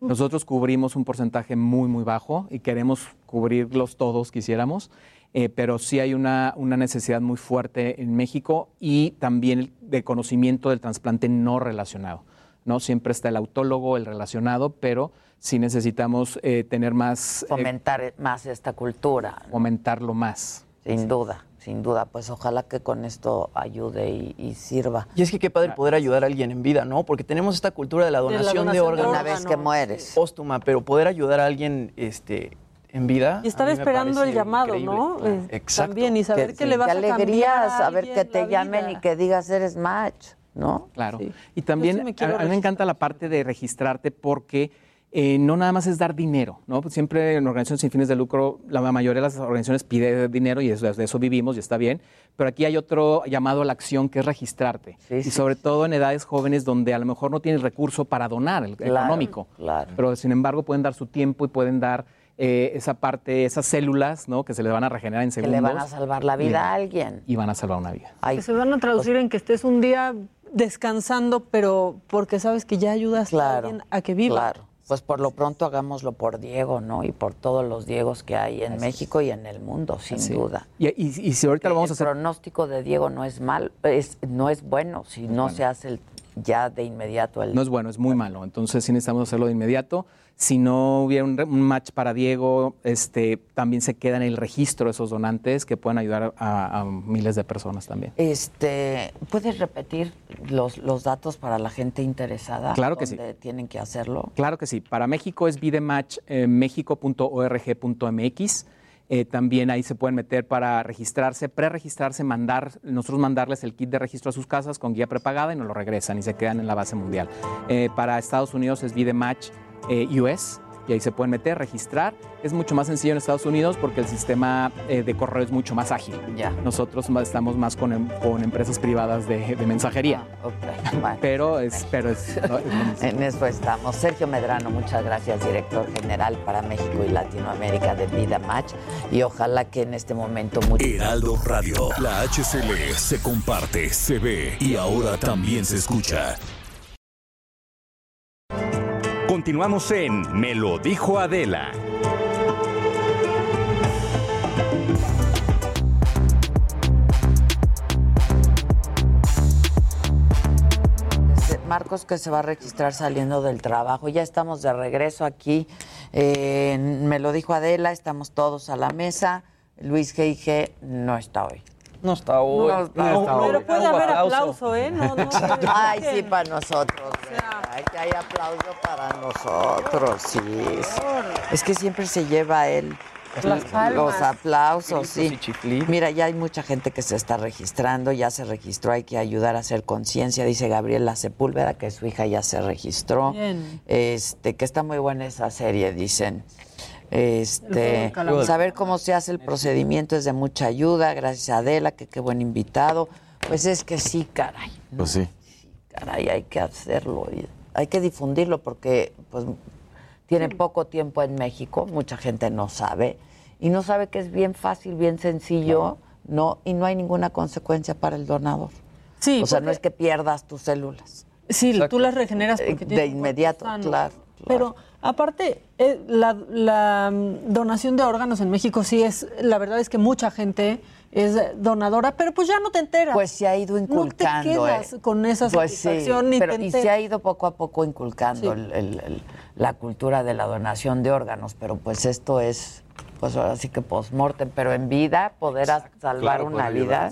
Nosotros cubrimos un porcentaje muy, muy bajo y queremos cubrirlos todos, quisiéramos, eh, pero sí hay una, una necesidad muy fuerte en México y también de conocimiento del trasplante no relacionado. ¿no? Siempre está el autólogo, el relacionado, pero sí necesitamos eh, tener más... eh, Fomentar más esta cultura. fomentarlo más. Sin duda, sin duda. Pues ojalá que con esto ayude y, y sirva. Y es que qué padre poder ayudar a alguien en vida, ¿no? Porque tenemos esta cultura de la De la donación de, órganos. Una vez que mueres. Póstuma, pero poder ayudar a alguien este, en vida. Y estar esperando el llamado, increíble. ¿no? Claro. Exacto. También, y saber que, le vas qué a cambiar alegría a saber que te la llamen vida. y que digas eres match, ¿no? Claro. Sí. Y también sí a mí me encanta la parte de registrarte porque eh, no nada más es dar dinero, ¿no? Siempre en organizaciones sin fines de lucro, la mayoría de las organizaciones pide dinero y de eso vivimos y está bien, pero aquí hay otro llamado a la acción que es registrarte. y sí, sobre todo en edades jóvenes donde a lo mejor no tienes recurso para donar, el Claro, económico. claro. Pero sin embargo pueden dar su tiempo y pueden dar eh, esa parte, esas células, ¿no? Que se le van a regenerar en Que segundos. le van a salvar la vida y- a alguien. Y van a salvar una vida. Ay, Que se van a traducir en que estés un día descansando, pero porque sabes que ya ayudas a alguien a que viva. Claro. Pues por lo pronto hagámoslo por Diego, ¿no? Y por todos los Diegos que hay en México y en el mundo, sin duda. Y, y- y si ahorita lo vamos a el hacer pronóstico de Diego no es mal, es, no es bueno si no se hace el ya de inmediato el... No es bueno, es muy malo. Entonces sí necesitamos hacerlo de inmediato. Si no hubiera un, match para Diego, este, también se queda en el registro esos donantes que pueden ayudar a, miles de personas también. Este, ¿Puedes repetir los, los datos para la gente interesada? Claro que sí. tienen que hacerlo? Claro que sí. Para México es vidematch eh. Eh, también ahí se pueden meter para registrarse, preregistrarse, mandar, nosotros mandarles el kit de registro a sus casas con guía prepagada y nos lo regresan y se quedan en la base mundial. Eh, para Estados Unidos es Vidematch eh, US y ahí se pueden meter, registrar. Es mucho más sencillo en Estados Unidos porque el sistema eh, de correo es mucho más ágil. Ya. Nosotros estamos más con, em, con empresas privadas de, mensajería. Ah, (laughs) pero es, pero es, En eso estamos. Sergio Medrano, muchas gracias, director general para México y Latinoamérica de Vida Match. Y ojalá que en este momento... Heraldo Radio, la HCL se comparte, se ve y ahora también se escucha. Continuamos en Me lo dijo Adela. Marcos que se va a registrar saliendo del trabajo. Ya estamos de regreso aquí. Eh, me lo dijo Adela, estamos todos a la mesa. Luis G.I.G. no está hoy. No está hoy. No está hoy. Pero puede haber aplauso, ¿eh? No, no, (laughs) Ay, sí, para nosotros. Ay, que hay aplauso para nosotros, sí. Es que siempre se lleva él. Los aplausos, sí. Mira, ya hay mucha gente que se está registrando, ya se registró, hay que ayudar a hacer conciencia, dice Gabriela Sepúlveda, que su hija ya se registró. Este, que está muy buena esa serie, dicen. Este, saber cómo se hace el procedimiento es de mucha ayuda, gracias a Adela, que qué buen invitado. Pues es que sí, caray. Pues sí. Caray, hay que hacerlo, hay que difundirlo porque pues tiene poco tiempo en México, mucha gente no sabe y no sabe que es bien fácil, bien sencillo, no y no hay ninguna consecuencia para el donador. Sí, o sea, no es que pierdas tus células. Sí, tú las regeneras porque de inmediato, claro. Pero aparte, eh, la, mm, donación de órganos en México sí es, la verdad es que mucha gente es donadora, pero pues ya no te enteras. Pues se ha ido inculcando. No te quedas eh. con esa pues satisfacción sí, pero, Y se ha ido poco a poco inculcando la cultura de la donación de órganos, pero pues esto es, pues ahora sí que post-mortem, pero en vida, poder salvar una vida.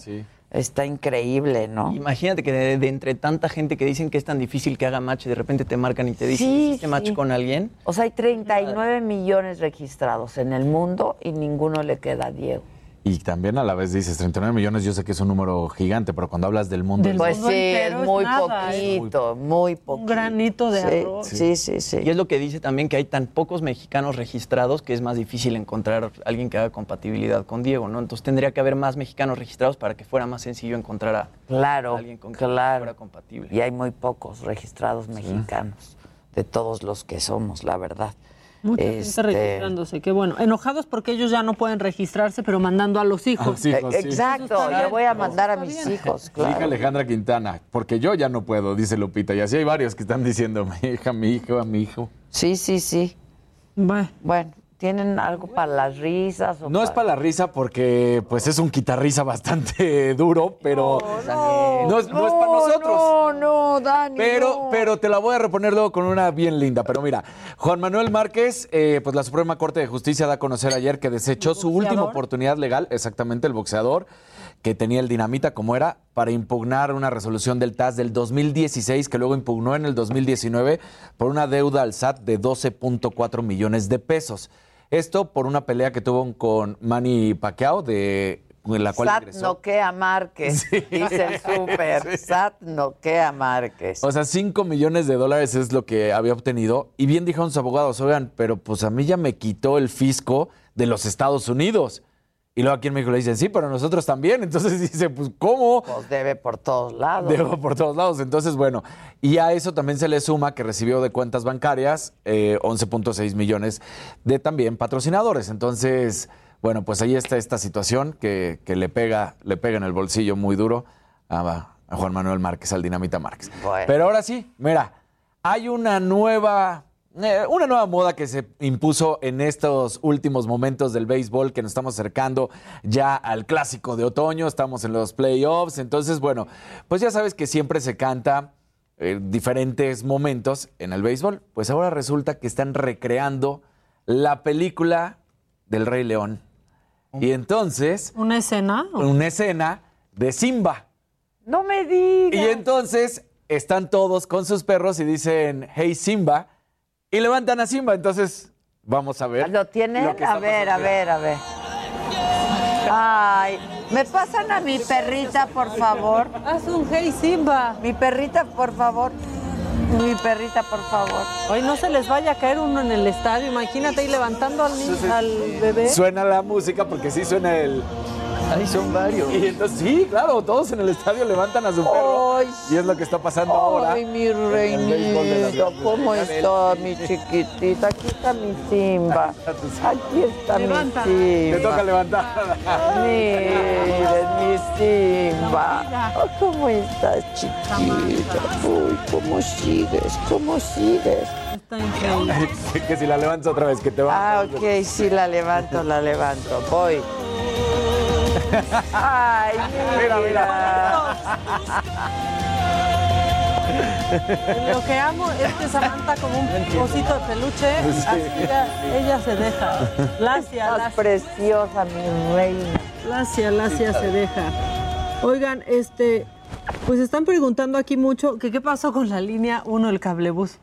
Está increíble, ¿no? Imagínate que de, entre tanta gente que dicen que es tan difícil que haga match y de repente te marcan y te dicen, sí, ¿hiciste match con alguien? O sea, hay 39 millones registrados en el mundo y ninguno le queda a Diego. Y también a la vez dices 39 millones, yo sé que es un número gigante, pero cuando hablas del mundo... pues sí, es muy poquito, muy poquito. Un granito de arroz. Sí, sí, sí, Y es lo que dice también que hay tan pocos mexicanos registrados que es más difícil encontrar alguien que haga compatibilidad con Diego, ¿no? Entonces tendría que haber más mexicanos registrados para que fuera más sencillo encontrar a, claro, alguien con claro. fuera compatible. Y hay muy pocos registrados mexicanos, de todos los que somos, la verdad. Mucha gente este, registrándose, qué bueno. Enojados porque ellos ya no pueden registrarse, pero mandando a los hijos. Exacto, yo voy a mandar a mis hijos. Claro. Alejandra Quintana, porque yo ya no puedo, dice Lupita. Y así hay varios que están diciendo, mi hija, mi hijo, a mi hijo. Sí, sí, sí. Bueno, bueno ¿Tienen algo para las risas? no es para la risa porque pues es un quitarrisa bastante (laughs) duro, pero no, es, para nosotros. No, no, Dani. Pero, pero te la voy a reponer luego con una bien linda. Pero mira, Juan Manuel Márquez, eh, pues la Suprema Corte de Justicia da a conocer ayer que desechó su última oportunidad legal, exactamente el boxeador, que tenía el dinamita como era, para impugnar una resolución del TAS del 2016 que luego impugnó en el 2019 por una deuda al SAT de 12.4 millones de pesos. Esto por una pelea que tuvo con Manny Pacquiao de la cual Sat noquea Márquez, dice el (laughs) súper. Sat noquea Márquez. O sea, 5 millones de dólares es lo que había obtenido. Y bien dijeron sus abogados, oigan, pero pues a mí ya me quitó el fisco de los Estados Unidos. Y luego aquí en México le dicen, sí, pero nosotros también. Entonces (laughs) dice, pues, ¿cómo? Pues debe por todos lados. Debe por todos lados. Entonces, bueno, y a eso también se le suma que recibió de cuentas bancarias 11.6 eh, millones de también patrocinadores. Entonces, bueno, pues ahí está esta situación que, le, pega, le pega en el bolsillo muy duro a, Juan Manuel Márquez, al Dinamita Márquez. Pero ahora sí, mira, hay una nueva una nueva moda que se impuso en estos últimos momentos del béisbol, que nos estamos acercando ya al clásico de otoño, estamos en los playoffs, entonces bueno, pues ya sabes que siempre se canta eh, diferentes momentos en el béisbol. Pues ahora resulta que están recreando la película del Rey León. Y entonces, ¿Una escena? una escena de Simba. No me digas. Y entonces están todos con sus perros y dicen, hey Simba, y levantan a Simba. Entonces, vamos a ver. ¿Lo tienen? lo a ver, a ver, a ver. Ay, ¿me pasan a mi perrita, por favor? Haz un hey Simba. Mi perrita, por favor. Mi perrita, por favor. Hoy no se les vaya a caer uno en el estadio. Imagínate ahí levantando al, al bebé. Suena la música porque sí suena el... Ahí son varios. Y entonces, sí, claro, todos en el estadio levantan a su perro. Ay, y es lo que está pasando ahora. Ay, mi reinito, ¿cómo está mi chiquitita? Aquí está mi Simba. (laughs) Aquí está Levanta. mi Simba. Te toca levantar. Miren, mi Simba. Oh, ¿Cómo estás, chiquita? Uy, ¿cómo sigues? ¿Cómo sigues? Está increíble. (laughs) que si la levantas otra vez, que te va. Ah, ok, sí, la levanto, la levanto. Voy. Ay, mira, mira. Lo que amo es que Samantha como un osito de peluche, Sí. así ya- ella se deja. Lacia, Estás Lacia, preciosa, mi reina. Lacia, Lacia se deja. Oigan, este, pues están preguntando aquí mucho que qué pasó con la línea 1 del cablebús.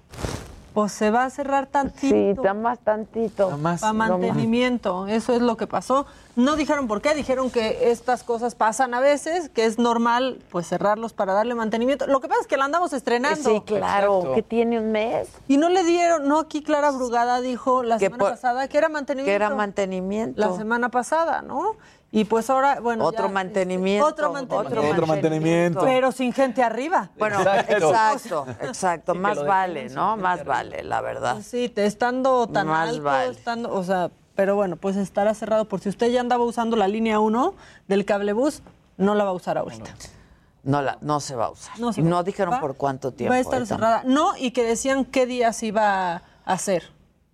Pues se va a cerrar tantito. Sí, nada más tantito. Más. Para mantenimiento, eso es lo que pasó. No dijeron por qué, dijeron que estas cosas pasan a veces, que es normal pues cerrarlos para darle mantenimiento. Lo que pasa es que la andamos estrenando. Sí, claro, Exacto. que tiene un mes. Y no le dieron, no, aquí Clara Brugada dijo la Que semana por- pasada que era mantenimiento. Que era mantenimiento. La semana pasada, ¿no? Y pues ahora, bueno. Otro ya, mantenimiento. este, otro mantenimiento. Otro mantenimiento. Pero sin gente arriba. Bueno, Exacto. exacto, Más vale, ¿no? Más vale, la verdad. Sí, te estando tan Más alto, vale. estando, o sea, pero bueno, pues estará cerrado por si usted ya andaba usando la línea 1 del cablebús, no la va a usar ahorita. No, la, no se va a usar. No No, se va a- dijeron va- por cuánto tiempo. Va a estar cerrada. No, y que decían qué días iba a hacer.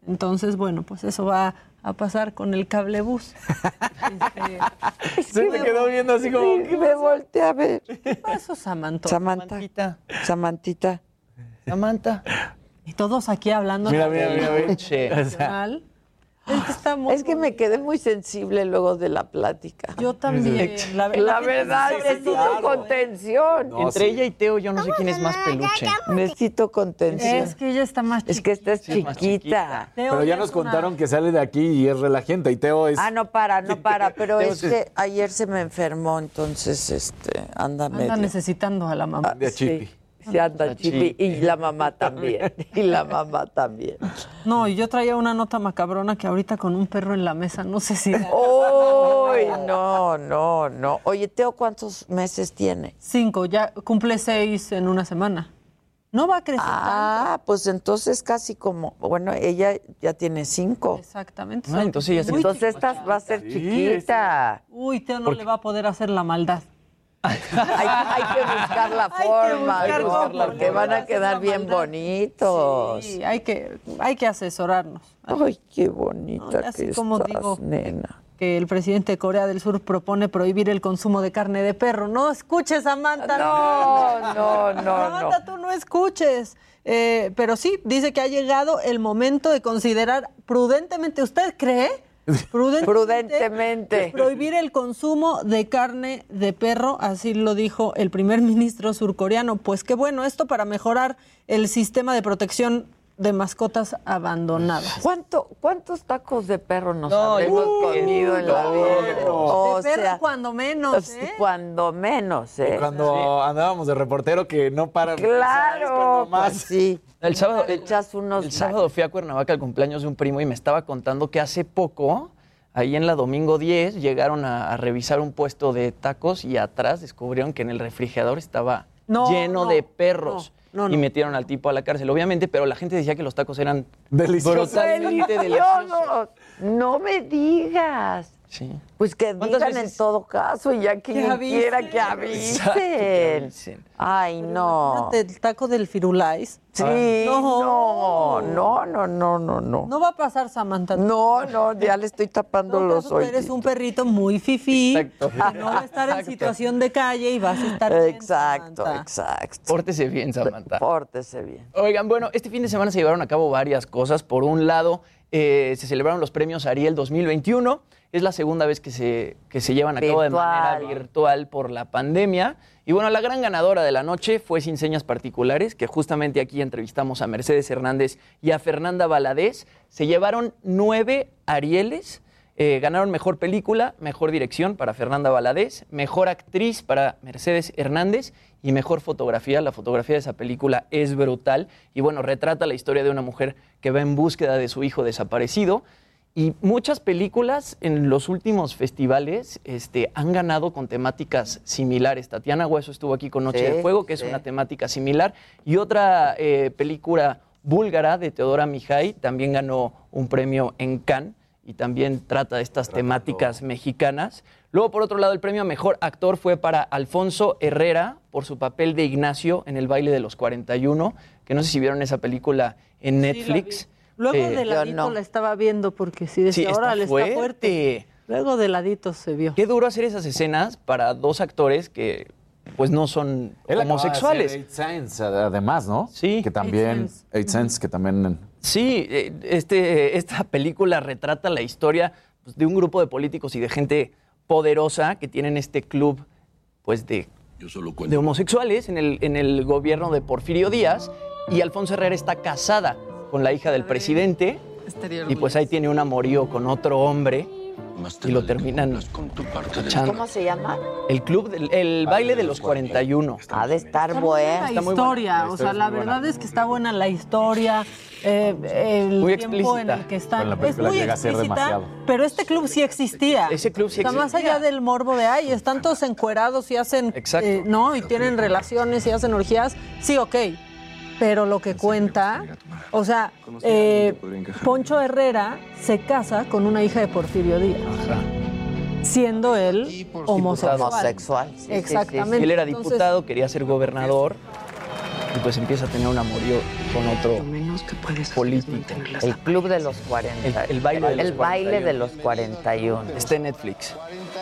Entonces, bueno, pues eso va a pasar con el cablebús. (laughs) Este, Se te quedó viendo así como. Sí, me volteé a ver. ¿Qué pasó, Samantha? Samantha. Samantita. Samantita. Samantha. Y todos aquí hablando Mira, de mira, (laughs) mira, mira. Es que está muy Es que me quedé muy sensible luego de la plática. Yo también. La, La verdad, necesito claro. contención. No, Entre sí. ella y Teo, yo no sé quién es más peluche. Necesito contención. Es que ella está más Es que esta es Sí, es más chiquita. Pero ya nos una- contaron que sale de aquí y es relajenta. Y Teo es. Ah, no para, no para, pero es que ayer se me enfermó, entonces este anda Anda medio. necesitando a la mamá. de chipi. Sí, sí anda chipi y la mamá también. Y la mamá también. No, y yo traía una nota macabrona que ahorita con un perro en la mesa, no sé si... ¡Uy! No, no, no. Oye, Teo, ¿cuántos meses tiene? Cinco, ya cumple seis en una semana. No va a crecer Ah, pues entonces casi como, bueno, ella ya tiene cinco. tanto. Exactamente. Ah, entonces se- Uy, Entonces esta va a ser Sí, chiquita. Uy, Teo no le va a poder hacer la maldad. Hay, hay que buscar la (laughs) Hay que forma, buscar porque van va a quedar bien bonitos. Sí, hay que, hay que asesorarnos. Ay, qué bonita así que como estás, digo. nena. Que el presidente de Corea del Sur propone prohibir el consumo de carne de perro. No escuches, Samantha. No, no, no, Samantha, no. tú no escuches. Eh, pero sí, dice que ha llegado el momento de considerar prudentemente, ¿usted cree? (laughs) Prudentemente. Prohibir el consumo de carne de perro, así lo dijo el primer ministro surcoreano. Pues qué bueno, esto para mejorar el sistema de protección de mascotas abandonadas. ¿Cuánto, ¿Cuántos tacos de perro nos No, habremos comido en la no, vida? no. O de perro sea, cuando menos, ¿eh? cuando menos, ¿eh? Cuando andábamos de reportero que no es Claro, cuando más. pues sí. El sábado, echas unos el sábado fui a Cuernavaca al cumpleaños de un primo y me estaba contando que hace poco, ahí en la Domingo 10, llegaron a, a revisar un puesto de tacos y atrás descubrieron que en el refrigerador estaba No, lleno no, de perros. no, no, Y metieron al tipo a la cárcel, obviamente, pero la gente decía que los tacos eran Deliciosos. brutalmente. ¡Deliciosos! No me digas. Pues que ¿Cuántas digan en todo caso, y ya quien quiera que Exacto, que avisen. Ay, no. El taco del firulais. Sí, No. no, no, no, no, no, no. No va a pasar, Samantha. No, no, ya le estoy tapando todo los tú eres un perrito muy fifí. Exacto. No va a estar en situación de calle y vas a estar bien, Exacto, Samantha. exacto. Pórtese bien, Samantha. Pórtese bien. Oigan, bueno, este fin de semana se llevaron a cabo varias cosas. Por un lado, eh, se celebraron los premios Ariel 2021. Es la segunda vez que se, que se llevan a cabo de manera Virtual. por la pandemia. Y bueno, la gran ganadora de la noche fue Sin Señas Particulares, que justamente aquí entrevistamos a Mercedes Hernández y a Fernanda Valadez. Se llevaron nueve Arieles. Eh, ganaron mejor película, mejor dirección para Fernanda Valadez, mejor actriz para Mercedes Hernández y mejor fotografía. La fotografía de esa película es brutal y bueno, retrata la historia de una mujer que va en búsqueda de su hijo desaparecido. Y muchas películas en los últimos festivales este, han ganado con temáticas similares. Tatiana Hueso estuvo aquí con Noche Sí, de Fuego, que es sí. una temática similar. Y otra eh, película búlgara de Teodora Mijay también ganó un premio en Cannes y también trata de estas temáticas mexicanas. Luego, por otro lado, el premio a Mejor Actor fue para Alfonso Herrera por su papel de Ignacio en El baile de los 41, que no sé si vieron esa película en Netflix. Luego Eh, de ladito la estaba viendo porque sí decía, Sí, está órale, está fuerte. Luego de ladito se vio. Qué duro hacer esas escenas para dos actores que pues no son Él homosexuales. hacer Eight Sense, además, ¿no? Sí. Que también, Eight Sense, que también... Sí, eh, este, esta película retrata la historia pues, de un grupo de políticos y de gente poderosa que tienen este club pues, de, de homosexuales en el, en el gobierno de Porfirio Díaz. Y Alfonso Herrera está casada con la hija del presidente. Y pues ahí tiene un amorío con otro hombre. Y lo terminan echando. ¿Cómo se llama? El club, del- el baile de los 41. Ha de estar buena la historia, o sea, la verdad es que está buena la historia, eh, el Muy tiempo en explícita. el que están. Es muy explícita, demasiado. pero este club sí existía. Ese club sí sea, más existía. allá del morbo de, ay, están todos encuerados y hacen, Exacto. eh, ¿no? Y tienen relaciones y hacen orgías, sí, ok. Pero lo que cuenta, o sea, eh, Poncho Herrera se casa con una hija de Porfirio Díaz, siendo él homosexual. Homosexual. sí, sí, sí, sí. Exactamente. Él era Entonces- diputado, quería ser gobernador y pues empieza a tener un amorío con otro político. El club de los 40. El- el baile de los El baile 41. de los 41. Está en Netflix.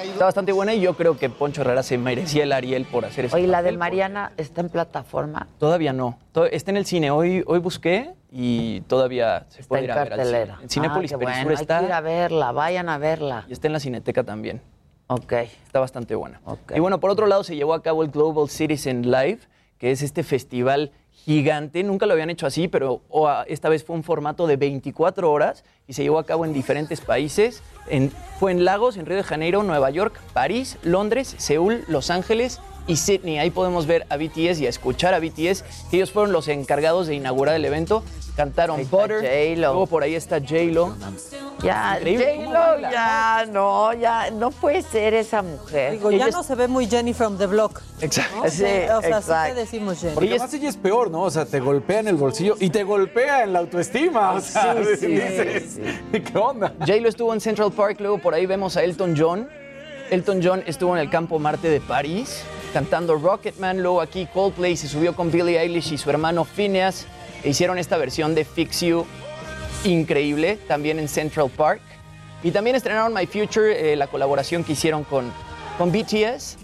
Está bastante buena y yo creo que Poncho Herrera se merecía el Ariel por hacer ese Oye, la de. Mariana está en plataforma. Todavía no. Está en el cine. Hoy, hoy busqué y todavía se Está puede en ir a ver al cine. cartelera. En Cinépolis ah, bueno. está Hay que ir a verla, vayan a verla. y está en la Cineteca también. Ok. Está bastante buena. Y bueno, por otro lado se llevó a cabo el Global Citizen Live, que es este festival gigante. Nunca lo habían hecho así, pero ah, esta vez fue un formato de 24 horas y se llevó a cabo en diferentes países. En- fue en Lagos, en Río de Janeiro, Nueva York, París, Londres, Seúl, Los Ángeles y Sydney. Ahí podemos ver a BTS y a escuchar a BTS, que ellos fueron los encargados de inaugurar el evento. Cantaron está Butter, J-Lo. luego por ahí está J-Lo. Ya, J-Lo, ya, no, ya, no puede ser esa mujer. Digo, ya no se ve muy Jenny from the block. Exacto. ¿no? Sí, o sea, sí te decimos Jenny. Porque además ella es peor, ¿no? O sea, te golpea en el bolsillo y te golpea en la autoestima. O sea, Sí, (laughs) sí, dices, ¿qué onda? J-Lo estuvo en Central Park, luego por ahí vemos a Elton John. Elton John estuvo en el Campo Marte de París cantando Rocketman, luego aquí Coldplay se subió con Billie Eilish y su hermano Phineas e hicieron esta versión de Fix You increíble también en Central Park. Y también estrenaron My Future, eh, la colaboración que hicieron con, con BTS.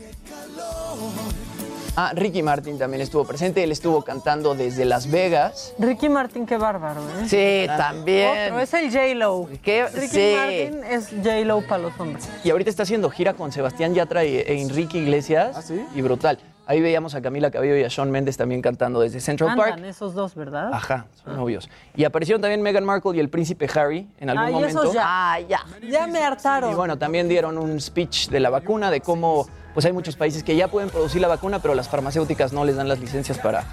Ah, Ricky Martin también estuvo presente, él estuvo cantando desde Las Vegas. Ricky Martin, qué bárbaro, ¿eh? Sí, también. Otro, es el J-Lo. Ricky Sí. Martin es J-Lo para los hombres. Y ahorita está haciendo gira con Sebastián Yatra e e Enrique Iglesias. ¿Ah, sí? Y brutal. Ahí veíamos a Camila Cabello y a Shawn Mendes también cantando desde Central Andan Park. esos dos, ¿verdad? Ajá, son novios. Y aparecieron también Meghan Markle y el príncipe Harry en algún Ay, momento. esos ya. Ah, ya. Ya me hartaron. Y bueno, también dieron un speech de la vacuna, de cómo pues hay muchos países que ya pueden producir la vacuna, pero las farmacéuticas no les dan las licencias para,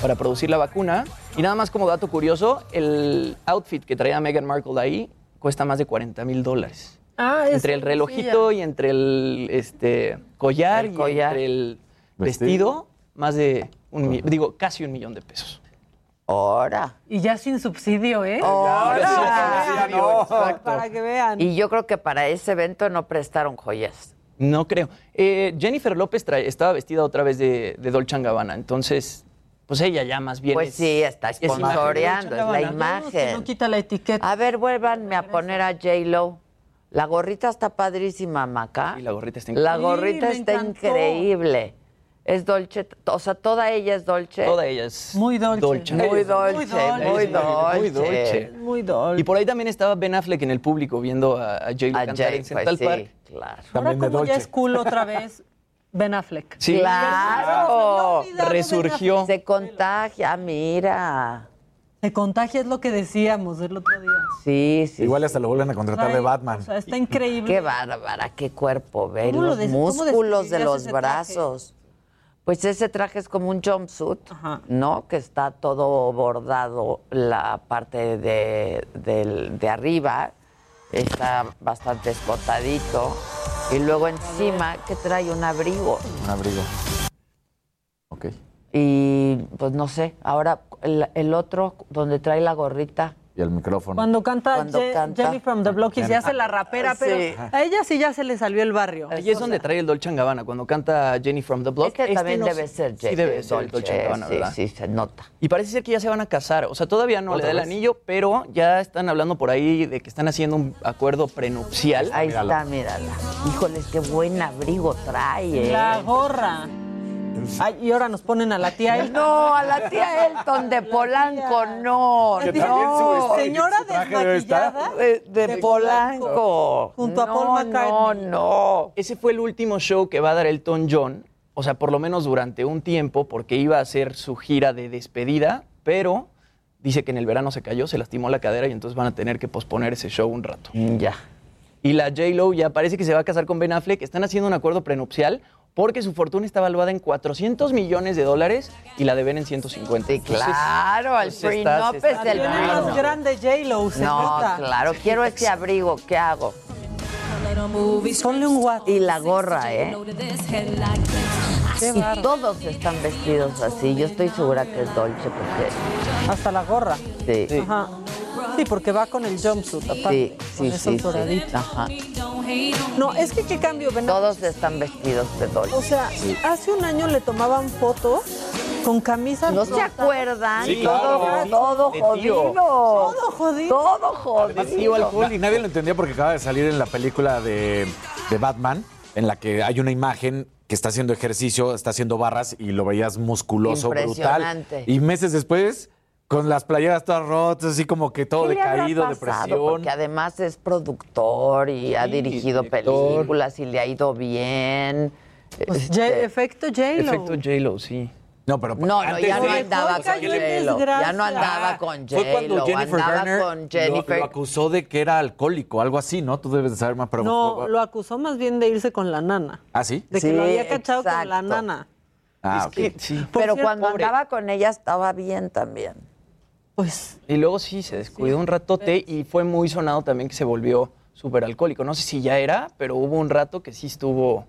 para producir la vacuna. Y nada más como dato curioso, el outfit que traía Meghan Markle ahí cuesta más de 40 mil dólares. Ah, es Entre el relojito y entre el este, collar, El y entre el Vestido. vestido, más de un mi- digo, casi un millón de pesos. Ahora. Y ya sin subsidio, ¿eh? Ahora. No, Exacto. Para que vean. Y yo creo que para ese evento no prestaron joyas. No creo. Eh, Jennifer López trae- estaba vestida otra vez de, de Dolce Gabbana, entonces, pues ella ya más bien. Pues es- sí, está sponsoreando, es la imagen. no quita la etiqueta. A ver, vuélvanme a poner a J-Lo. La gorrita está padrísima, Maca. Y la gorrita está La increíble. gorrita Sí, me está encantó. increíble. Es dolce, o sea, toda ella es dolce. Toda ella es Muy dolce. dolce. Muy dolce, Muy muy dolce. Muy dolce. Muy dolce. Y por ahí también estaba Ben Affleck en el público viendo a, a J-Lo A cantar Jay, en Central pues sí, Park. Claro. Ahora como ya es cool otra vez, Ben Affleck. Sí. Claro. Resurgió. Se contagia, mira. Se contagia es lo que decíamos el otro día. Sí, sí. Igual hasta lo vuelven a contratar de Batman. O sea, está increíble. Qué bárbara, qué cuerpo, ve ¿Cómo lo los músculos de los brazos. Pues ese traje es como un jumpsuit, ¿no? Que está todo bordado la parte de, del- de arriba, está bastante escotadito. Y luego encima que trae un abrigo. Un abrigo. Ok. Y pues no sé, ahora el, el otro donde trae la gorrita. Y el micrófono. Cuando canta, Cuando Je- canta. Jenny from the Block y se hace la rapera, pero Sí. a ella sí ya se le salió el barrio. Ahí es donde trae el Dolce Gabbana, cuando canta Jenny from the Block. Es que Este también no debe ser Sí, Je- debe ser el Dolce, Gabbana, sí, ¿verdad? sí, se nota. Y parece ser que ya se van a casar. O sea, todavía no le ¿Otra da el anillo, pero ya están hablando por ahí de que están haciendo un acuerdo prenupcial. Ahí está, mírala. Híjoles, qué buen abrigo trae, ¿eh? La gorra. Ay, y ahora nos ponen a la tía Elton. No, a la tía Elton de (laughs) Polanco, no, Que no. Señora desmaquillada De, de Polanco. junto a No, Paul McCartney. No, no. Ese fue el último show que va a dar Elton John, o sea, por lo menos durante un tiempo, porque iba a hacer su gira de despedida, pero dice que en el verano se cayó, se lastimó la cadera y entonces van a tener que posponer ese show un rato. Ya. Y la J-Lo ya parece que se va a casar con Ben Affleck. Están haciendo un acuerdo prenupcial porque su fortuna está valuada en 400 millones de dólares y la de Ben en 150. Sí, claro, el pues, se está- prenup se es está del Tiene viendo. más grande J-Lo, se No, nota. claro, quiero ese abrigo, ¿qué hago? Ponle un guato. Y la gorra, ¿eh? Y todos están vestidos así. Yo estoy segura que es Dolce porque Hasta la gorra. sí. Ajá. Sí, porque va con el jumpsuit, aparte. Sí, con sí, esos sí, sí. Ajá. No, es que qué cambio, Ben Todos están vestidos de Dolce. O sea, hace un año le tomaban fotos con camisas. ¿No se acuerdan? Sí, todo claro. todo jodido. Todo jodido. Todo jodido. Alcohol y nadie lo entendía porque acaba de salir en la película de, de Batman, en la que hay una imagen que está haciendo ejercicio, está haciendo barras y lo veías musculoso, brutal. Impresionante. Y meses después, con las playeras todas rotas, así como que todo ¿Qué le habrá decaído, pasado? depresión. Porque además es productor y ha dirigido director. películas y le ha ido bien. Pues Este, efecto J-Lo. Efecto J-Lo, sí. No, pero No, no, ya no andaba con J-Lo. Ya no andaba con Fue cuando J-Lo. Jennifer Andaba Garner con lo- Jennifer. Lo, acusó de que era alcohólico, algo así, ¿no? Tú debes de saber más, pero... No, lo acusó más bien de irse con la nana. ¿Ah, sí? De que Sí, lo había cachado con la nana. Ah, sí. Pero cierto, cuando pobre. andaba con ella estaba bien también. Pues Y luego sí, se descuidó un ratote y fue muy sonado también que se volvió súper alcohólico. No sé si ya era, pero hubo un rato que sí estuvo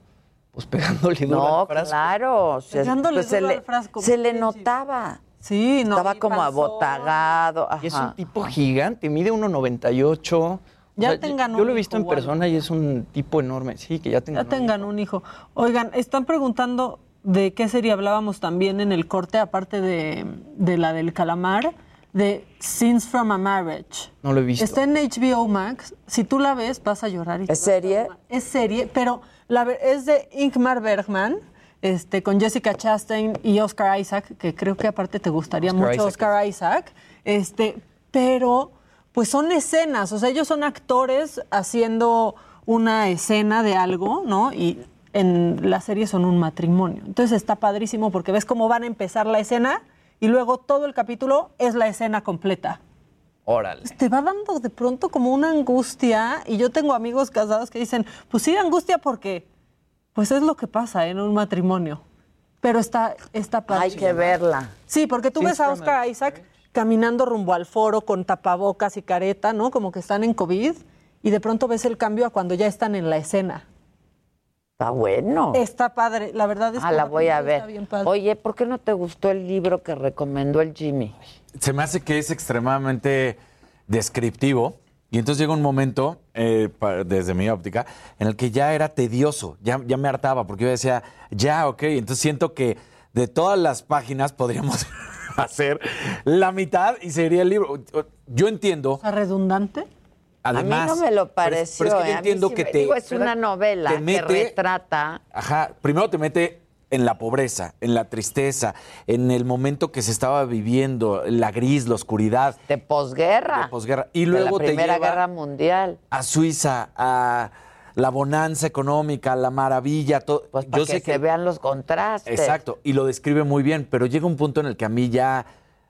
pues (laughs) pegándole duro No, al frasco. claro. se- Pegándole pues se duro le, al frasco, se le notaba. sí, no. estaba como abotagado. Y es un tipo gigante, mide 1.98. O Ya sea, tengan yo, yo lo he visto hijo en o algo. persona y es un tipo enorme. Sí, que ya tengan. Ya tengan un hijo. Oigan, están preguntando de qué serie hablábamos también en el corte, aparte de, de la del calamar, de Scenes from a Marriage. No lo he visto. Está en HBO Max. Si tú la ves, vas a llorar. y ¿Es serie? Es serie, pero la, ver- es de Ingmar Bergman, este, con Jessica Chastain y Oscar Isaac, que creo que aparte te gustaría Oscar mucho Isaac Oscar Isaac. Este, pero, pues son escenas, o sea, ellos son actores haciendo una escena de algo, ¿no? Y en la serie son un matrimonio. Entonces está padrísimo porque ves cómo van a empezar la escena y luego todo el capítulo es la escena completa Órale. te va dando de pronto como una angustia y yo tengo amigos casados que dicen, pues sí, angustia porque pues es lo que pasa en un matrimonio. Pero está, está padre. Hay que verla. Sí, porque tú Sí, ves a Oscar Isaac caminando rumbo al foro con tapabocas y careta, ¿no? Como que están en COVID y de pronto ves el cambio a cuando ya están en la escena. Está bueno. Está padre, la verdad es Ah, que la voy a ver. está bien padre. Oye, ¿por qué no te gustó el libro que recomendó el Jimmy? Se me hace que es extremadamente descriptivo. Y entonces llega un momento, eh, desde mi óptica, en el que ya era tedioso, ya, ya me hartaba, porque yo decía, ya, ok, entonces siento que de todas las páginas podríamos (laughs) hacer la mitad y sería el libro. Yo entiendo, sea, redundante. Además... a mí no me lo pero es- pareció. pero es que ¿eh? yo mí entiendo sí que me- te... digo, es una novela te que retrata. Ajá, primero te mete en la pobreza, en la tristeza, en el momento que se estaba viviendo, la gris, la oscuridad. De posguerra. De posguerra. Y de luego la te Primera lleva Guerra Mundial. a Suiza, a la bonanza económica, la maravilla, todo. Pues para que, se vean los contrastes. Exacto, y lo describe muy bien, pero llega un punto en el que a mí ya,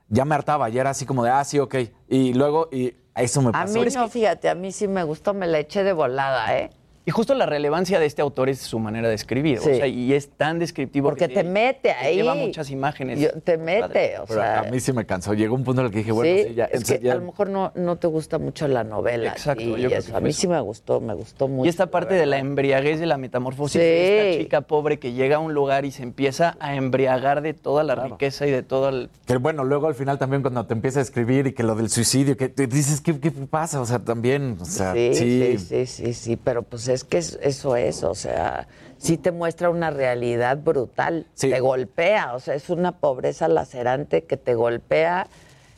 ya me hartaba, ya era así como de, ah, sí, ok. Y luego, y eso me A mí no, fíjate, a mí sí me gustó, me la eché de volada, ¿eh? Y justo la relevancia de este autor es su manera de escribir. Sí. O sea, y es tan descriptivo. Porque que te mete ahí. Lleva muchas imágenes. Yo- te mete, o Pero sea. a mí sí me cansó. Llegó un punto en el que dije, bueno, sí, sí, ya. es que ya- a lo mejor no, no te gusta mucho la novela. Exacto, y yo creo eso. que A mí eso. sí me gustó, me gustó mucho. Y esta parte de la embriaguez de la metamorfosis Sí. de esta chica pobre que llega a un lugar y se empieza a embriagar de toda la riqueza y de todo el... Que bueno, luego al final también cuando te empieza a escribir y que lo del suicidio, que te dices, ¿qué, qué pasa? O sea, también, o sea, Sí, sí, sí. sí, sí, sí, pero pues es que es- eso es, o sea, sí te muestra una realidad brutal, te golpea, o sea, es una pobreza lacerante que te golpea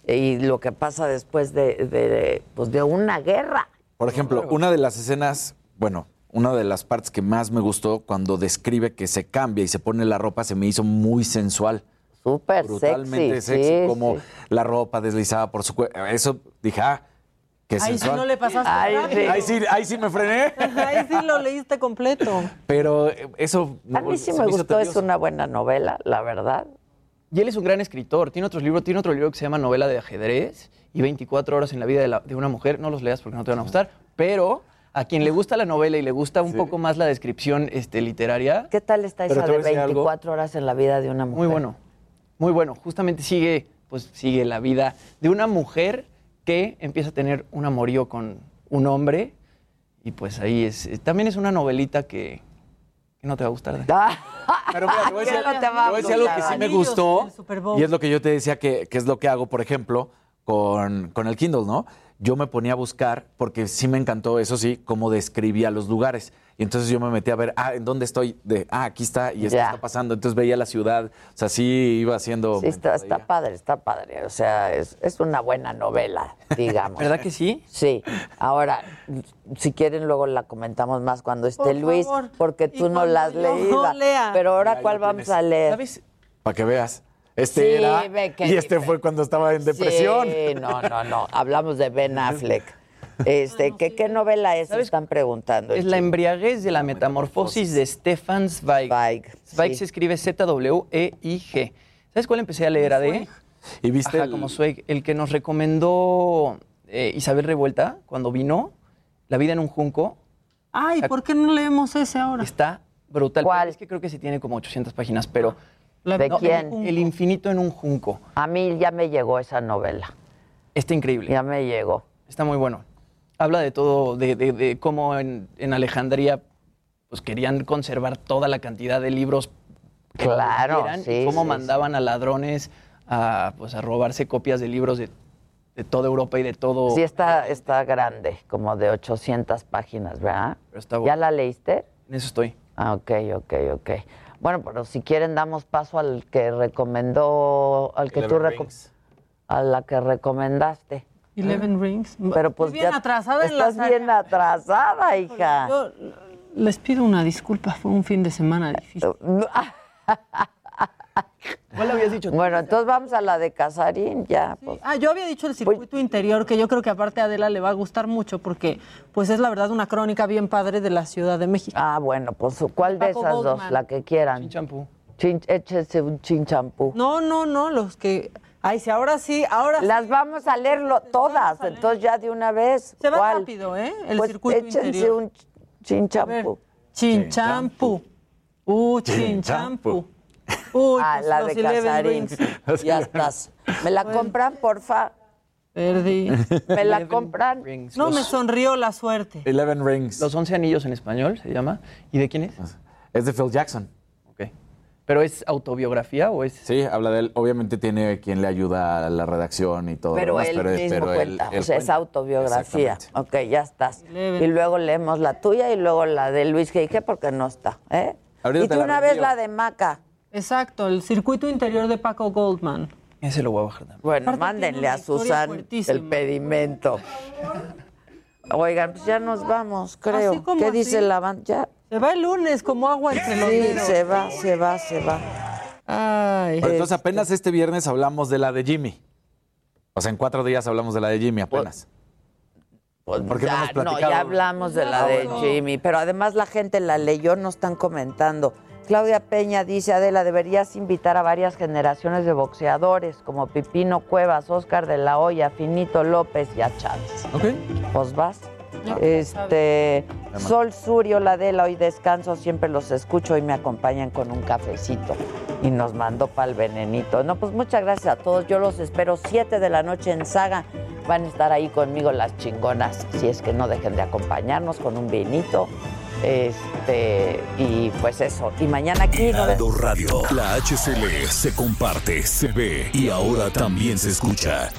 y lo que pasa después de, de, pues, de una guerra. Por ejemplo, una de las escenas, bueno, una de las partes que más me gustó cuando describe que se cambia y se pone la ropa, se me hizo muy sensual. Súper Brutalmente sexy, sexy, sí, como sí. la ropa deslizada por su cuerpo. Eso dije, ah, qué Ahí sí no le pasaste. Ay. Ahí sí, ahí sí me frené. Ahí sí lo leíste completo. Pero eh, eso A mí sí me gustó, es una buena novela, la verdad. Y él es un gran escritor. Tiene otros libros, tiene otro libro que se llama Novela de ajedrez y 24 horas en la vida de, la- de una mujer. No los leas porque no te van a gustar, pero a quien le gusta la novela y le gusta un poco más la descripción este, literaria, ¿Qué tal está esa de voy a decir algo. 24 horas en la vida de una mujer? muy bueno. Muy bueno. Justamente sigue, pues, sigue la vida de una mujer que empieza a tener un amorío con un hombre y pues ahí es. eh, También es una novelita que, que no te va a gustar. Pero mira, te voy a (laughs) decir, ¿Qué no te va a te voy a decir algo que sí me gustó. Y es lo que yo te decía que, que es lo que hago, por ejemplo, con, con el Kindle, ¿no? Yo me ponía a buscar, porque sí me encantó, eso sí, cómo describía los lugares. Y entonces yo me metí a ver, ah, ¿en dónde estoy? De, ah, aquí está, y esto Ya. está pasando. Entonces veía la ciudad. O sea, sí iba haciendo. Sí, está, está padre, está padre. O sea, es, es una buena novela, digamos. ¿Verdad que sí? Sí. Ahora, si quieren, luego la comentamos más cuando esté Por Luis, favor. porque tú no la has leído. lea. Pero ahora, ¿cuál vamos tienes. a leer? ¿Sabes? Para que veas. Este Sí, era. ve que- y este fue cuando estaba en depresión. Sí, no, no, no. (laughs) Hablamos de Ben Affleck. Este, ¿qué, ¿Qué novela es? Están preguntando. Es la embriaguez de la metamorfosis de Stefan Zweig. Zweig, Zweig sí. se escribe Z-W-E-I-G. ¿Sabes cuál empecé a leer, Ade? Y viste. Ajá, el- como Zweig. El que nos recomendó eh, Isabel Revuelta cuando vino, La vida en un junco, Ay, ¿por qué no leemos ese ahora? está brutal. ¿Cuál? Es que creo que sí tiene como 800 páginas, pero... La- ¿De No, quién? El, el infinito en un junco. A mí ya me llegó esa novela. Está increíble. Ya me llegó. Está muy bueno. Habla de todo, de, de- de cómo en, en Alejandría pues querían conservar toda la cantidad de libros que Claro, sí, y cómo sí, mandaban a ladrones a, pues, a robarse copias de libros de, de toda Europa y de todo. Sí, está, está grande, como de 800 páginas, ¿verdad? Pero está ¿Ya bueno. la leíste? En eso estoy. Ah, ok, ok, ok. Bueno, pero si quieren damos paso al que recomendó, al que tú Eleven reco- Rings. a la que recomendaste. Eleven Rings. Pero pues Estoy bien ya atrasada en la estás bien atrasada, hija. Yo les pido una disculpa, fue un fin de semana difícil. (laughs) ¿Cuál habías dicho? tú? Bueno, entonces vamos a la de Casarín, ya. pues. Ah, yo había dicho el circuito interior, que yo creo que aparte a Adela le va a gustar mucho, porque pues es la verdad una crónica bien padre de la Ciudad de México. Ah, bueno, pues ¿cuál de esas dos? La que quieran. Sin champú. Chin- échese un chinchampú. No, no, no, los que... Ay, sí, ahora sí, ahora sí. Las vamos a leerlo todas, entonces ya de una vez. Se va ¿Cuál? rápido, ¿eh? El Pues circuito échense interior. un chinchampú. Chinchampú. Uh, chinchampú. Uy, (laughs) Ah, pues la de Eleven Casarín. Rings. Ya estás. ¿Me la compran, porfa? Perdí. ¿Me la compran? Rings. No Los- me sonrió la suerte. Eleven Rings. Los 11 anillos en español se llama. ¿Y de quién es? Es de Phil Jackson. Ok. ¿Pero es autobiografía o es...? Sí, habla de él. Obviamente tiene quien le ayuda a la redacción y todo. Pero lo demás, él pero, es- mismo pero él- cuenta, él o sea, es autobiografía. Ok, ya estás. Y luego leemos la tuya y luego la de Luis G.I.G. porque no está. ¿eh? Ahorita y tú la una vez la de Maca. Exacto, el circuito interior de Paco Goldman. Ese lo voy a bajar también. Bueno, Aparte mándenle a Susan fuertísima. el pedimento. Oigan, pues ya nos vamos, creo. Así como ¿Qué así. dice la banda? Ya. Se va el lunes como agua entre los Sí, dedos. se va, se va, se va. Ay. Bueno, entonces apenas este viernes hablamos de la de Jimmy. O sea, en cuatro días hablamos de la de Jimmy apenas. Porque no Ya, hemos platicado. ya hablamos de la de. Jimmy, pero además la gente la leyó, no están comentando. Claudia Peña dice, Adela, deberías invitar a varias generaciones de boxeadores, como Pipino Cuevas, Oscar de la Hoya, Finito López y a Chávez. Ok. Pues vas. Este, Sol Surio, la Adela, hoy descanso, siempre los escucho y me acompañan con un cafecito. Y nos mandó para el venenito. No, pues muchas gracias a todos. Yo los espero 7 de la noche en Saga. Van a estar ahí conmigo las chingonas, si es que no dejen de acompañarnos con un vinito. Este, y pues eso. Y mañana aquí Heraldo Radio. La HCL se comparte, se ve y ahora también se escucha.